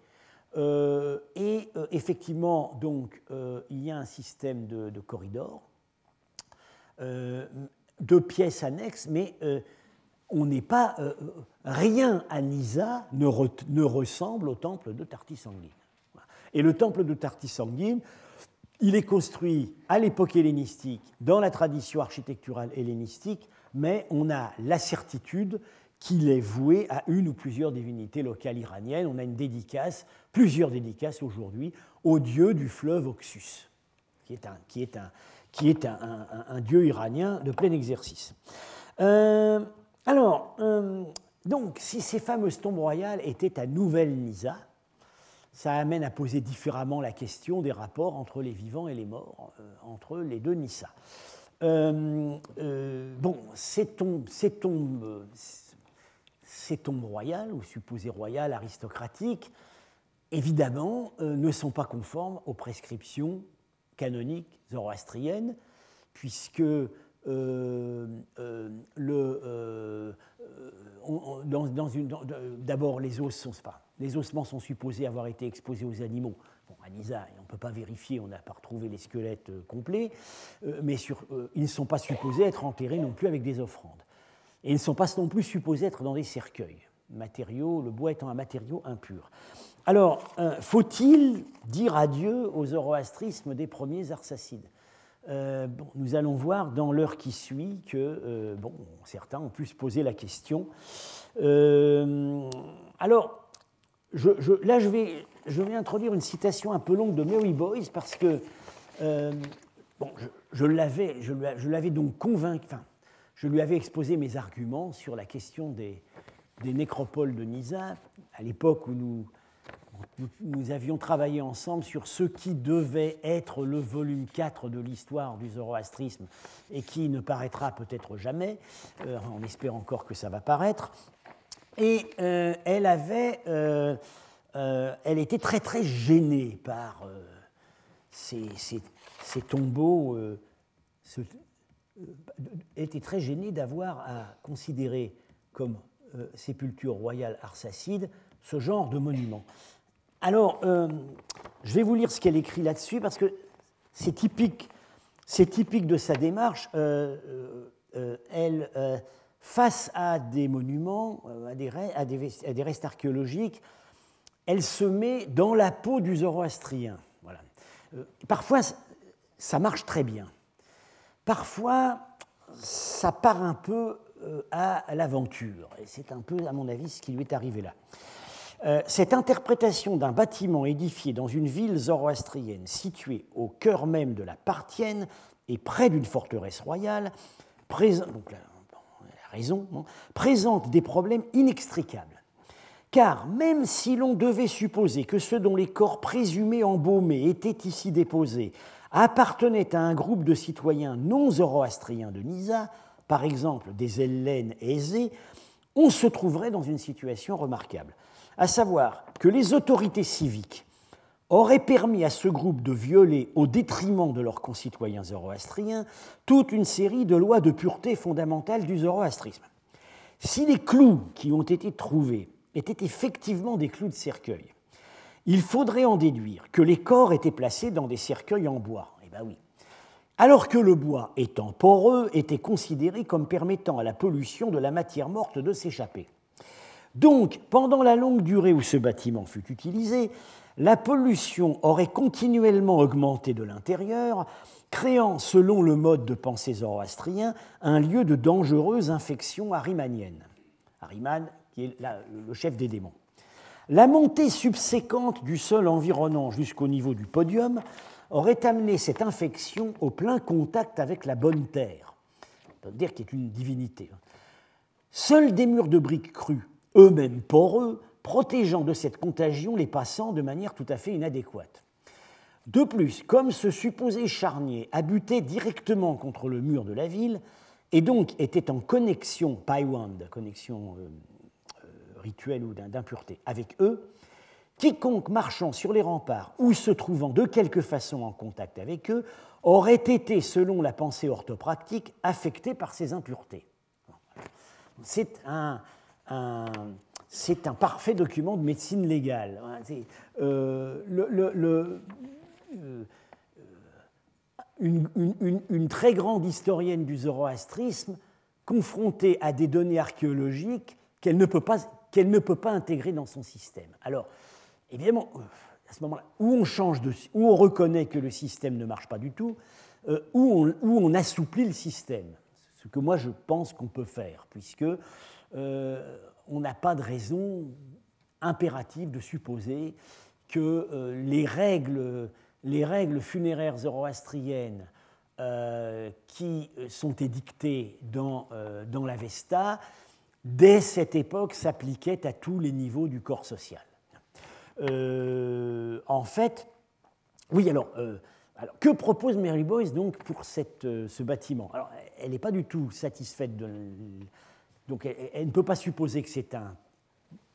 Euh, et euh, effectivement, donc, euh, il y a un système de, corridors, de pièces annexes, mais on n'est pas. rien à Nisa ne, ne, ressemble au temple de Tartisanguine. Et le temple de Tartisanguine, il est construit à l'époque hellénistique, dans la tradition architecturale hellénistique, mais on a la certitude qu'il est voué à une ou plusieurs divinités locales iraniennes. On a une dédicace, plusieurs dédicaces aujourd'hui, au dieu du fleuve Oxus, qui est un, qui est un, qui est un, dieu iranien de plein exercice. Euh, alors, euh, donc, si ces fameuses tombes royales étaient à Nouvelle Nisa, ça amène à poser différemment la question des rapports entre les vivants et les morts, euh, entre les deux Nisa. bon, ces tombes, ces tombes, ces tombes royales, ou supposées royales, aristocratiques, évidemment, ne sont pas conformes aux prescriptions canoniques zoroastriennes, puisque euh, euh, le, dans, une, d'abord les os sont, les ossements sont supposés avoir été exposés aux animaux. Bon, à Nisa, on ne peut pas vérifier, on n'a pas retrouvé les squelettes complets, mais sur, ils ne sont pas supposés être enterrés non plus avec des offrandes et ils ne sont pas non plus supposés être dans des cercueils, matériaux, le bois étant un matériau impur. Alors, euh, faut-il dire adieu au zoroastrisme des premiers arsacides euh, Nous allons voir dans l'heure qui suit que euh, bon, certains ont pu se poser la question. alors, là, je vais, je vais introduire une citation un peu longue de Mary Boyce parce que je, l'avais, donc convaincu je lui avais exposé mes arguments sur la question des, nécropoles de Nisa, à l'époque où nous, nous, avions travaillé ensemble sur ce qui devait être le volume 4 de l'histoire du zoroastrisme et qui ne paraîtra peut-être jamais, euh, on espère encore que ça va paraître. Et euh, euh, elle était très très gênée par ces, tombeaux, euh, était très gêné d'avoir à considérer comme euh, sépulture royale arsacide ce genre de monument. Alors, euh, je vais vous lire ce qu'elle écrit là-dessus parce que c'est typique, de sa démarche. elle, face à des monuments, à des, à, des, restes archéologiques, elle se met dans la peau du zoroastrien. Voilà. parfois, ça marche très bien. Parfois, ça part un peu euh, à l'aventure, et c'est un peu, à mon avis, ce qui lui est arrivé là. Euh, cette interprétation d'un bâtiment édifié dans une ville zoroastrienne située au cœur même de la Parthienne et près d'une forteresse royale, présente, présente des problèmes inextricables. Car même si l'on devait supposer que ceux dont les corps présumés embaumés étaient ici déposés appartenaient à un groupe de citoyens non zoroastriens de Nisa, par exemple des Hellènes aisés, on se trouverait dans une situation remarquable, à savoir que les autorités civiques auraient permis à ce groupe de violer, au détriment de leurs concitoyens zoroastriens, toute une série de lois de pureté fondamentales du zoroastrisme. Si les clous qui ont été trouvés étaient effectivement des clous de cercueil, il faudrait en déduire que les corps étaient placés dans des cercueils en bois. Eh bien oui. Alors que le bois, étant poreux, était considéré comme permettant à la pollution de la matière morte de s'échapper. Donc, pendant la longue durée où ce bâtiment fut utilisé, la pollution aurait continuellement augmenté de l'intérieur, créant, selon le mode de pensée zoroastrien, un lieu de dangereuse infection arimanienne. Ariman, qui est le chef des démons. La montée subséquente du sol environnant jusqu'au niveau du podium aurait amené cette infection au plein contact avec la bonne terre, c'est-à-dire qui est une divinité. Seuls des murs de briques crues, eux-mêmes poreux, protégeant de cette contagion les passants de manière tout à fait inadéquate. De plus, comme ce supposé charnier buté directement contre le mur de la ville, et donc était en connexion, Paiwand, connexion euh, rituel ou d'impureté avec eux, quiconque marchant sur les remparts ou se trouvant de quelque façon en contact avec eux aurait été, selon la pensée orthopractique, affecté par ces impuretés. C'est un, c'est un parfait document de médecine légale. Euh, euh, une, très grande historienne du zoroastrisme, confrontée à des données archéologiques qu'elle ne peut pas qu'elle ne peut pas intégrer dans son système. Alors, évidemment, euh, à ce moment-là, où on change où on reconnaît que le système ne marche pas du tout, euh, où, on, où, on, assouplit le système, ce que moi je pense qu'on peut faire, puisque euh, on n'a pas de raison impérative de supposer que les, règles, les règles funéraires zoroastriennes qui sont édictées dans, dans l'Avesta dès cette époque, s'appliquait à tous les niveaux du corps social. Euh, en fait, oui, alors, euh, alors, que propose Mary Boyce donc pour cette, euh, ce bâtiment? Alors, Elle n'est pas du tout satisfaite de. Donc, elle, ne peut pas supposer que c'est un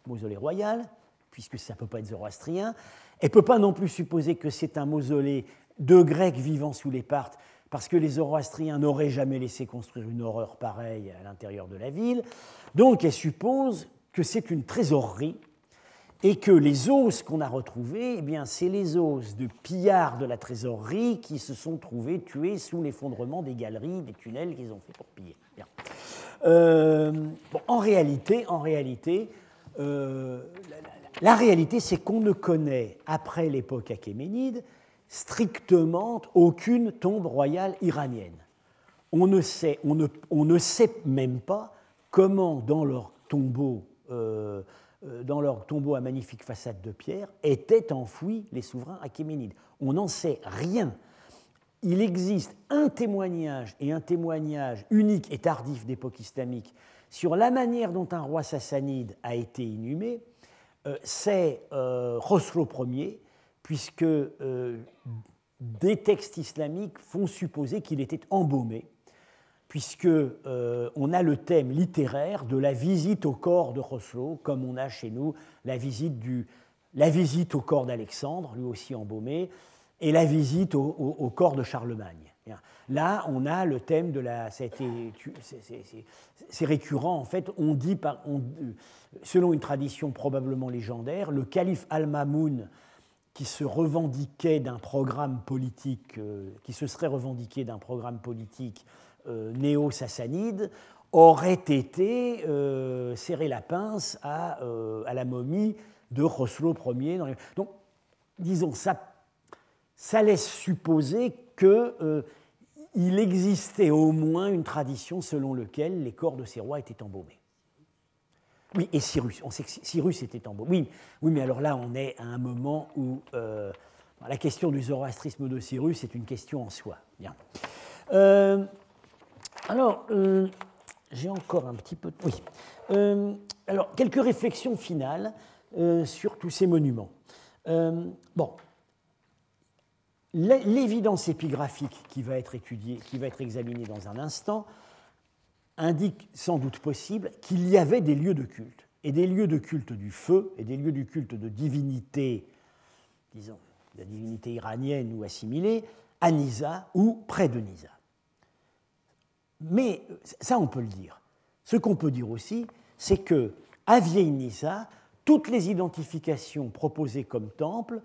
mausolée royal, puisque ça ne peut pas être zoroastrien. Elle ne peut pas non plus supposer que c'est un mausolée de Grecs vivant sous les Parthes, parce que les Zoroastriens n'auraient jamais laissé construire une horreur pareille à l'intérieur de la ville. Donc elle suppose que c'est une trésorerie et que les os qu'on a retrouvés, eh bien, c'est les os de pillards de la trésorerie qui se sont trouvés tués sous l'effondrement des galeries, des tunnels qu'ils ont fait pour piller. Euh, en réalité, en euh, la, réalité, c'est qu'on ne connaît, après l'époque achéménide, strictement aucune tombe royale iranienne. On ne sait, même pas comment, dans euh, dans leur tombeau à magnifique façade de pierre, étaient enfouis les souverains achéménides. On n'en sait rien. Il existe un témoignage, et un témoignage unique et tardif d'époque islamique, sur la manière dont un roi sassanide a été inhumé. Euh, c'est Khosrow Ier, puisque des textes islamiques font supposer qu'il était embaumé puisque euh, on a le thème littéraire de la visite au corps de Khosrow, comme on a chez nous la visite, du, la visite au corps d'Alexandre, lui aussi embaumé, et la visite au, corps de Charlemagne. Là, on a le thème de la. C'est récurrent, en fait. On dit, selon une tradition probablement légendaire, le calife Al-Mamoun, qui se revendiquait d'un programme politique, euh, qui se serait revendiqué d'un programme politique euh, néo-sassanide aurait été euh, serré la pince à, à, la momie de Khosrow Ier. Donc, disons, ça, ça laisse supposer qu'il existait au moins une tradition selon laquelle les corps de ces rois étaient embaumés. Oui, et Cyrus, on sait que Cyrus était embaumé. Oui, oui, mais alors là, on est à un moment où la question du zoroastrisme de Cyrus est une question en soi. Bien. Alors, euh, j'ai encore un petit peu. Oui. Euh, alors, quelques réflexions finales euh, sur tous ces monuments. Euh, bon, l'évidence épigraphique qui va être étudiée, qui va être examinée dans un instant, indique sans doute possible qu'il y avait des lieux de culte, et des lieux de culte du feu, et des lieux de culte de divinité, disons, de divinité iranienne ou assimilée, à Nisa ou près de Nisa. Mais ça, on peut le dire. Ce qu'on peut dire aussi, c'est que à Vieille Nisa, toutes les identifications proposées comme temple,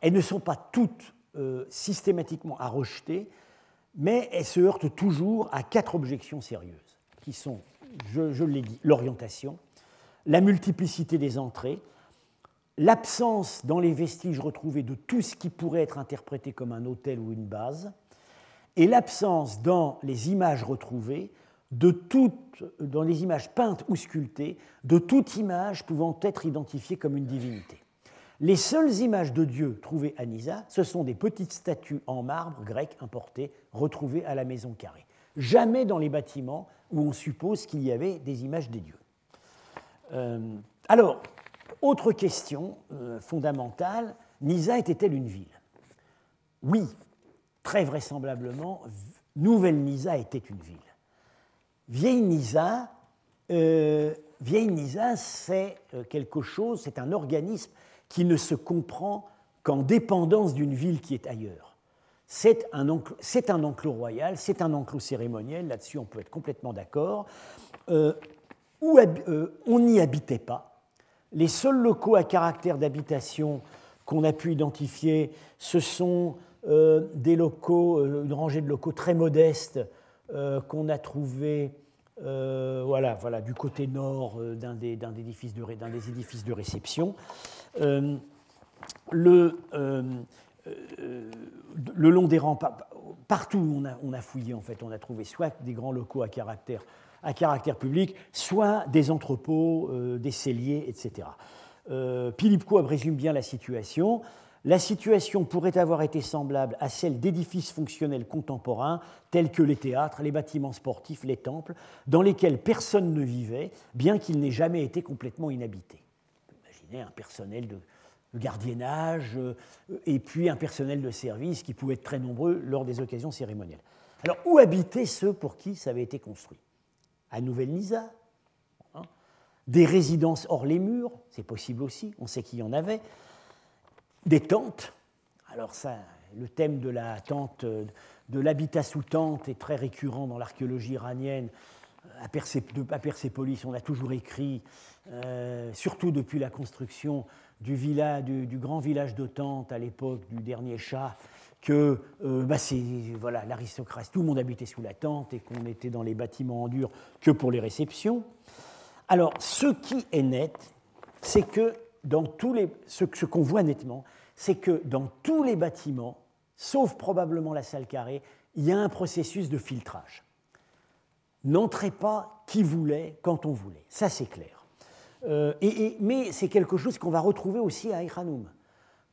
elles ne sont pas toutes euh, systématiquement à rejeter, mais elles se heurtent toujours à quatre objections sérieuses, qui sont, je, l'ai dit, l'orientation, la multiplicité des entrées, l'absence dans les vestiges retrouvés de tout ce qui pourrait être interprété comme un hôtel ou une base, et l'absence dans les images retrouvées de dans les images peintes ou sculptées, de toute image pouvant être identifiée comme une divinité. Les seules images de Dieu trouvées à Nisa, ce sont des petites statues en marbre grec importées retrouvées à la maison carrée. Jamais dans les bâtiments où on suppose qu'il y avait des images des dieux. Euh, alors, autre question euh, fondamentale, Nisa était-elle une ville? Oui, très vraisemblablement, Nouvelle Nisa était une ville. Vieille Nisa, euh, Vieille Nisa, c'est quelque chose, c'est un organisme qui ne se comprend qu'en dépendance d'une ville qui est ailleurs. C'est un, enclos royal, c'est un enclos cérémoniel, là-dessus on peut être complètement d'accord, euh, où on n'y habitait pas. Les seuls locaux à caractère d'habitation qu'on a pu identifier, ce sont euh, des locaux, euh, une rangée de locaux très modestes euh, qu'on a trouvés voilà, voilà, du côté nord d'un des, édifices de, des édifices de réception. le, le long des rangs, partout où on a, on a, fouillé, en fait, on a trouvé soit des grands locaux à caractère, à caractère public, soit des entrepôts, des celliers, etc. Euh, Pilipko résume bien la situation la situation pourrait avoir été semblable à celle d'édifices fonctionnels contemporains tels que les théâtres, les bâtiments sportifs, les temples, dans lesquels personne ne vivait, bien qu'il n'ait jamais été complètement inhabité. Imaginez un personnel de gardiennage euh, et puis un personnel de service qui pouvait être très nombreux lors des occasions cérémonielles. Alors, où habitaient ceux pour qui ça avait été construit? À Nouvelle-Nisa hein? Des résidences hors les murs, c'est possible aussi, on sait qu'il y en avait des tentes. Alors ça, le thème de la tente, de l'habitat sous tente est très récurrent dans l'archéologie iranienne. À, Persépolis, on a toujours écrit, euh, surtout depuis la construction du, du, grand village de tente à l'époque du dernier chat, que euh, bah c'est voilà l'aristocratie, tout le monde habitait sous la tente et qu'on était dans les bâtiments en dur que pour les réceptions. Alors, ce qui est net, c'est que dans ce, qu'on voit nettement, c'est que dans tous les bâtiments, sauf probablement la salle carrée, il y a un processus de filtrage. N'entrez pas qui voulait quand on voulait, ça c'est clair. Euh, mais c'est quelque chose qu'on va retrouver aussi à Aïranoum.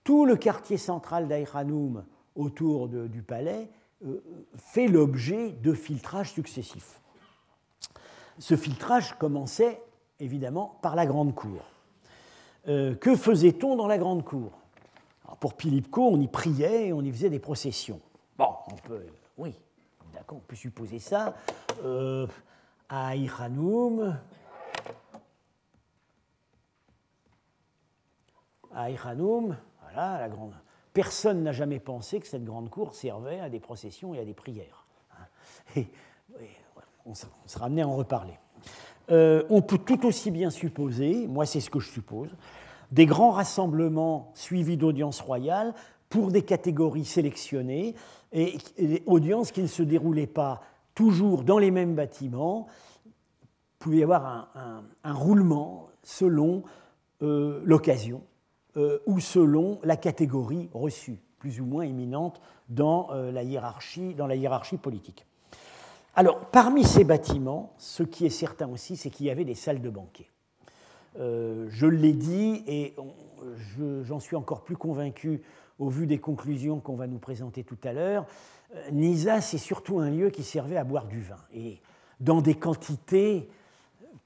Tout le quartier central d'Aïranoum autour du palais euh, fait l'objet de filtrages successifs. Ce filtrage commençait évidemment par la grande cour. Euh, que faisait-on dans la grande cour? Pour Pilipko, on y priait et on y faisait des processions. Bon, on peut, oui, d'accord, on peut supposer ça. Euh, à Iranoum, voilà, la grande. Personne n'a jamais pensé que cette grande cour servait à des processions et à des prières. Hein. On sera amené à en reparler. Euh, on peut tout aussi bien supposer, moi c'est ce que je suppose, des grands rassemblements suivis d'audiences royales pour des catégories sélectionnées, et, audiences qui ne se déroulaient pas toujours dans les mêmes bâtiments. Il pouvait y avoir un, roulement selon euh, l'occasion euh, ou selon la catégorie reçue, plus ou moins éminente dans la hiérarchie politique. Alors, parmi ces bâtiments, ce qui est certain aussi, c'est qu'il y avait des salles de banquet. Euh, je l'ai dit et j'en suis encore plus convaincu au vu des conclusions qu'on va nous présenter tout à l'heure. Euh, Nisa, c'est surtout un lieu qui servait à boire du vin. Et dans des quantités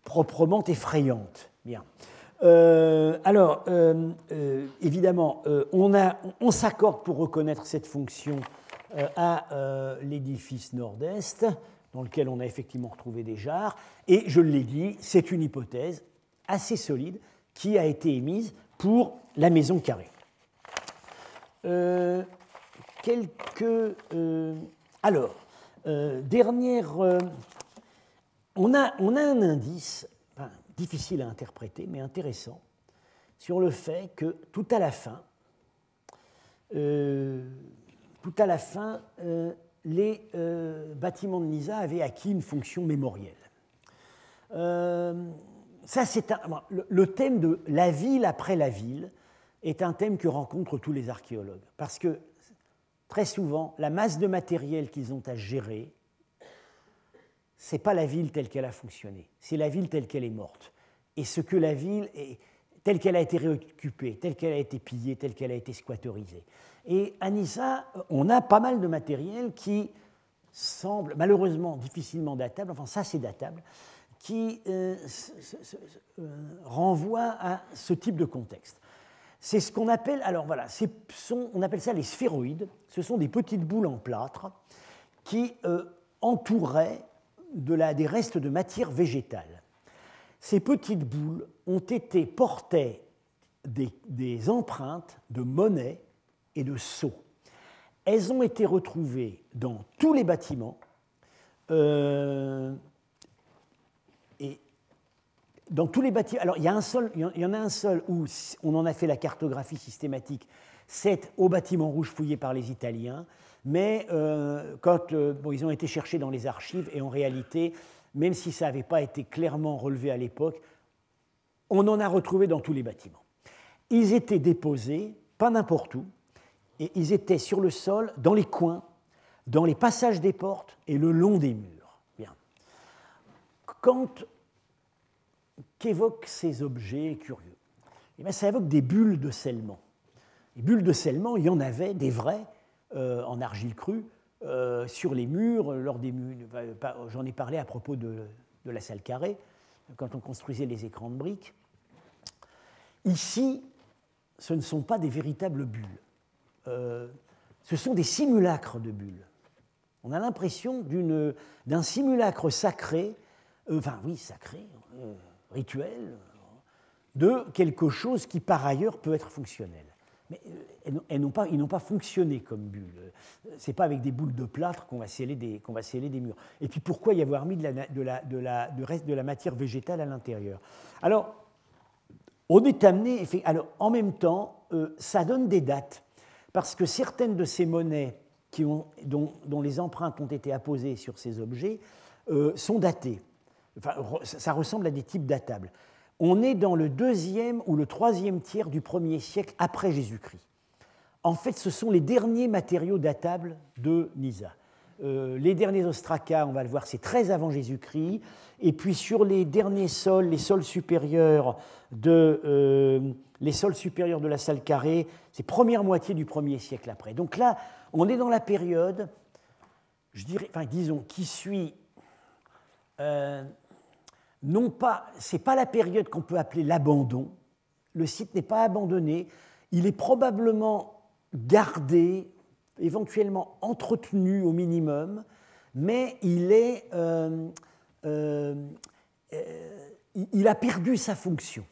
proprement effrayantes. Bien. Euh, alors, euh, évidemment, on, on s'accorde pour reconnaître cette fonction à l'édifice nord-est, dans lequel on a effectivement retrouvé des jarres. Et je l'ai dit, c'est une hypothèse assez solide qui a été émise pour la maison carrée. quelques. alors, dernière. on, a, un indice difficile à interpréter, mais intéressant, sur le fait que tout à la fin, euh, tout à la fin, euh, les euh, bâtiments de Nisa avaient acquis une fonction mémorielle. ça, c'est le, le, thème de la ville après la ville est un thème que rencontrent tous les archéologues, parce que très souvent, la masse de matériel qu'ils ont à gérer c'est pas la ville telle qu'elle a fonctionné, c'est la ville telle qu'elle est morte. Et ce que la ville est, telle qu'elle a été réoccupée, telle qu'elle a été pillée, telle qu'elle a été squatterisée. Et à Nissa, on a pas mal de matériel qui semble malheureusement difficilement datable, enfin ça c'est datable, qui euh, euh, renvoie à ce type de contexte. C'est ce qu'on appelle, alors voilà, on appelle ça les sphéroïdes. Ce sont des petites boules en plâtre qui euh, entouraient des restes de matière végétale. Ces petites boules ont été portées des, empreintes de monnaie et de sceaux. Elles ont été retrouvées dans tous les bâtiments. Euh, et dans tous les bâtiments. Alors, il y en a un seul où on en a fait la cartographie systématique. C'est au bâtiment rouge fouillé par les Italiens mais euh, quand euh, ils ont été cherchés dans les archives, et en réalité, même si ça n'avait pas été clairement relevé à l'époque, on en a retrouvé dans tous les bâtiments. Ils étaient déposés, pas n'importe où, et ils étaient sur le sol, dans les coins, dans les passages des portes et le long des murs. Bien. Quand qu'évoquent ces objets curieux eh bien, Ça évoque des bulles de scellement. Les bulles de scellement, il y en avait des vraies, euh, en argile crue euh, sur les murs, lors des J'en ai parlé à propos de, la salle carrée, quand on construisait les écrans de briques. Ici, ce ne sont pas des véritables bulles. Euh, ce sont des simulacres de bulles. On a l'impression d'un simulacre sacré, enfin oui, sacré, rituel, de quelque chose qui par ailleurs peut être fonctionnel mais euh, ils n'ont pas fonctionné comme bulles. Ce n'est pas avec des boules de plâtre qu'on va, sceller des, murs. Et puis pourquoi y avoir mis de la, reste de la matière végétale à l'intérieur? Alors, on est amené, alors en même temps, euh, ça donne des dates, parce que certaines de ces monnaies dont, les empreintes ont été apposées sur ces objets euh, sont datées. Enfin, ça ressemble à des types datables on est dans le deuxième ou le troisième tiers du premier siècle après Jésus-Christ. En fait, ce sont les derniers matériaux datables de Nisa. Euh, les derniers ostracas, on va le voir, c'est très avant Jésus-Christ. Et puis sur les derniers sols, les sols supérieurs de, euh, les sols supérieurs de la salle carrée, c'est première moitié du premier siècle après. Donc là, on est dans la période, je dirais, enfin, disons, qui suit euh, non pas, c'est pas la période qu'on peut appeler l'abandon. Le site n'est pas abandonné. Il est probablement gardé, éventuellement entretenu au minimum, mais il est, euh, euh, euh, il a perdu sa fonction.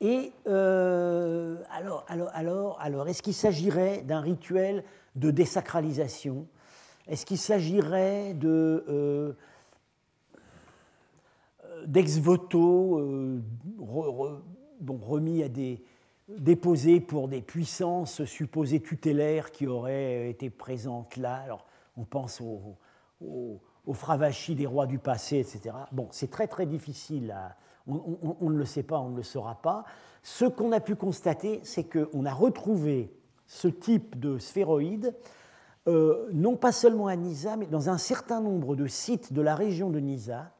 Et alors, alors, alors, alors, est-ce qu'il s'agirait d'un rituel de désacralisation? Est-ce qu'il s'agirait de d'ex voto remis à des déposés pour des puissances supposées tutélaires qui auraient été présentes là. Alors, on pense aux au, fravachis des rois du passé, etc. Bon, c'est très très difficile. on, ne le sait pas, on ne le saura pas. Ce qu'on a pu constater, c'est qu'on a retrouvé ce type de sphéroïde, euh, non pas seulement à Nisa, mais dans un certain nombre de sites de la région de Nisa,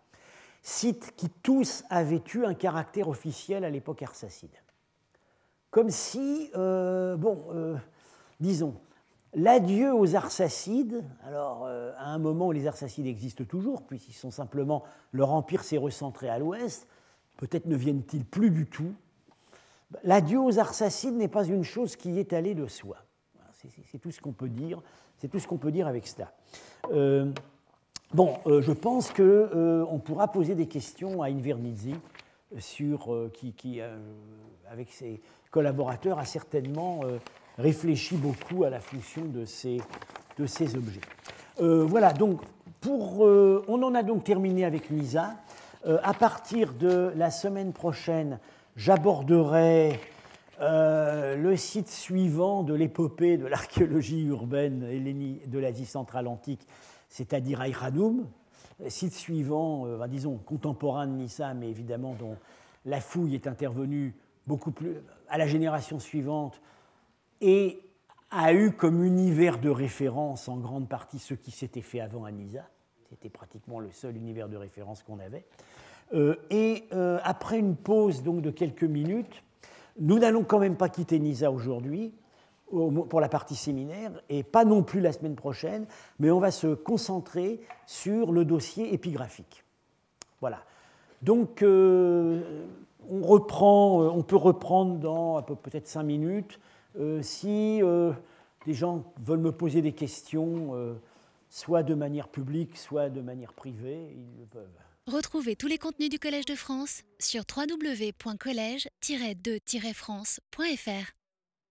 sites qui tous avaient eu un caractère officiel à l'époque arsacide. Comme si, euh, bon, euh, disons, L'adieu aux Arsacides, alors à un moment où les Arsacides existent toujours, puisqu'ils sont simplement, leur empire s'est recentré à l'ouest, peut-être ne viennent-ils plus du tout. L'adieu aux Arsacides n'est pas une chose qui est allée de soi. C'est tout ce qu'on peut dire. C'est tout ce qu'on peut dire avec cela. Euh, bon, euh, je pense qu'on euh, pourra poser des questions à Invernizzi sur qui avec ses collaborateurs, a certainement réfléchi beaucoup à la fonction de ces, objets. voilà, donc pour, on en a donc terminé avec Nisa. à partir de la semaine prochaine, j'aborderai euh, le site suivant de l'épopée de l'archéologie urbaine de l'Asie centrale antique, c'est-à-dire Aïranoum, site suivant, euh, disons, contemporain de Nissa, mais évidemment dont la fouille est intervenue beaucoup plus à la génération suivante et a eu comme univers de référence en grande partie ce qui s'était fait avant à Nisa. C'était pratiquement le seul univers de référence qu'on avait. Euh, et après une pause donc de quelques minutes, nous n'allons quand même pas quitter Nisa aujourd'hui pour la partie séminaire et pas non plus la semaine prochaine, mais on va se concentrer sur le dossier épigraphique. Voilà. Donc, euh, on, reprend, euh, on peut reprendre dans peut-être cinq minutes. Euh, si des gens veulent me poser des questions, soit de manière publique, soit de manière privée, ils le peuvent. Retrouvez tous les contenus du Collège de France sur www.colège-2-france.fr.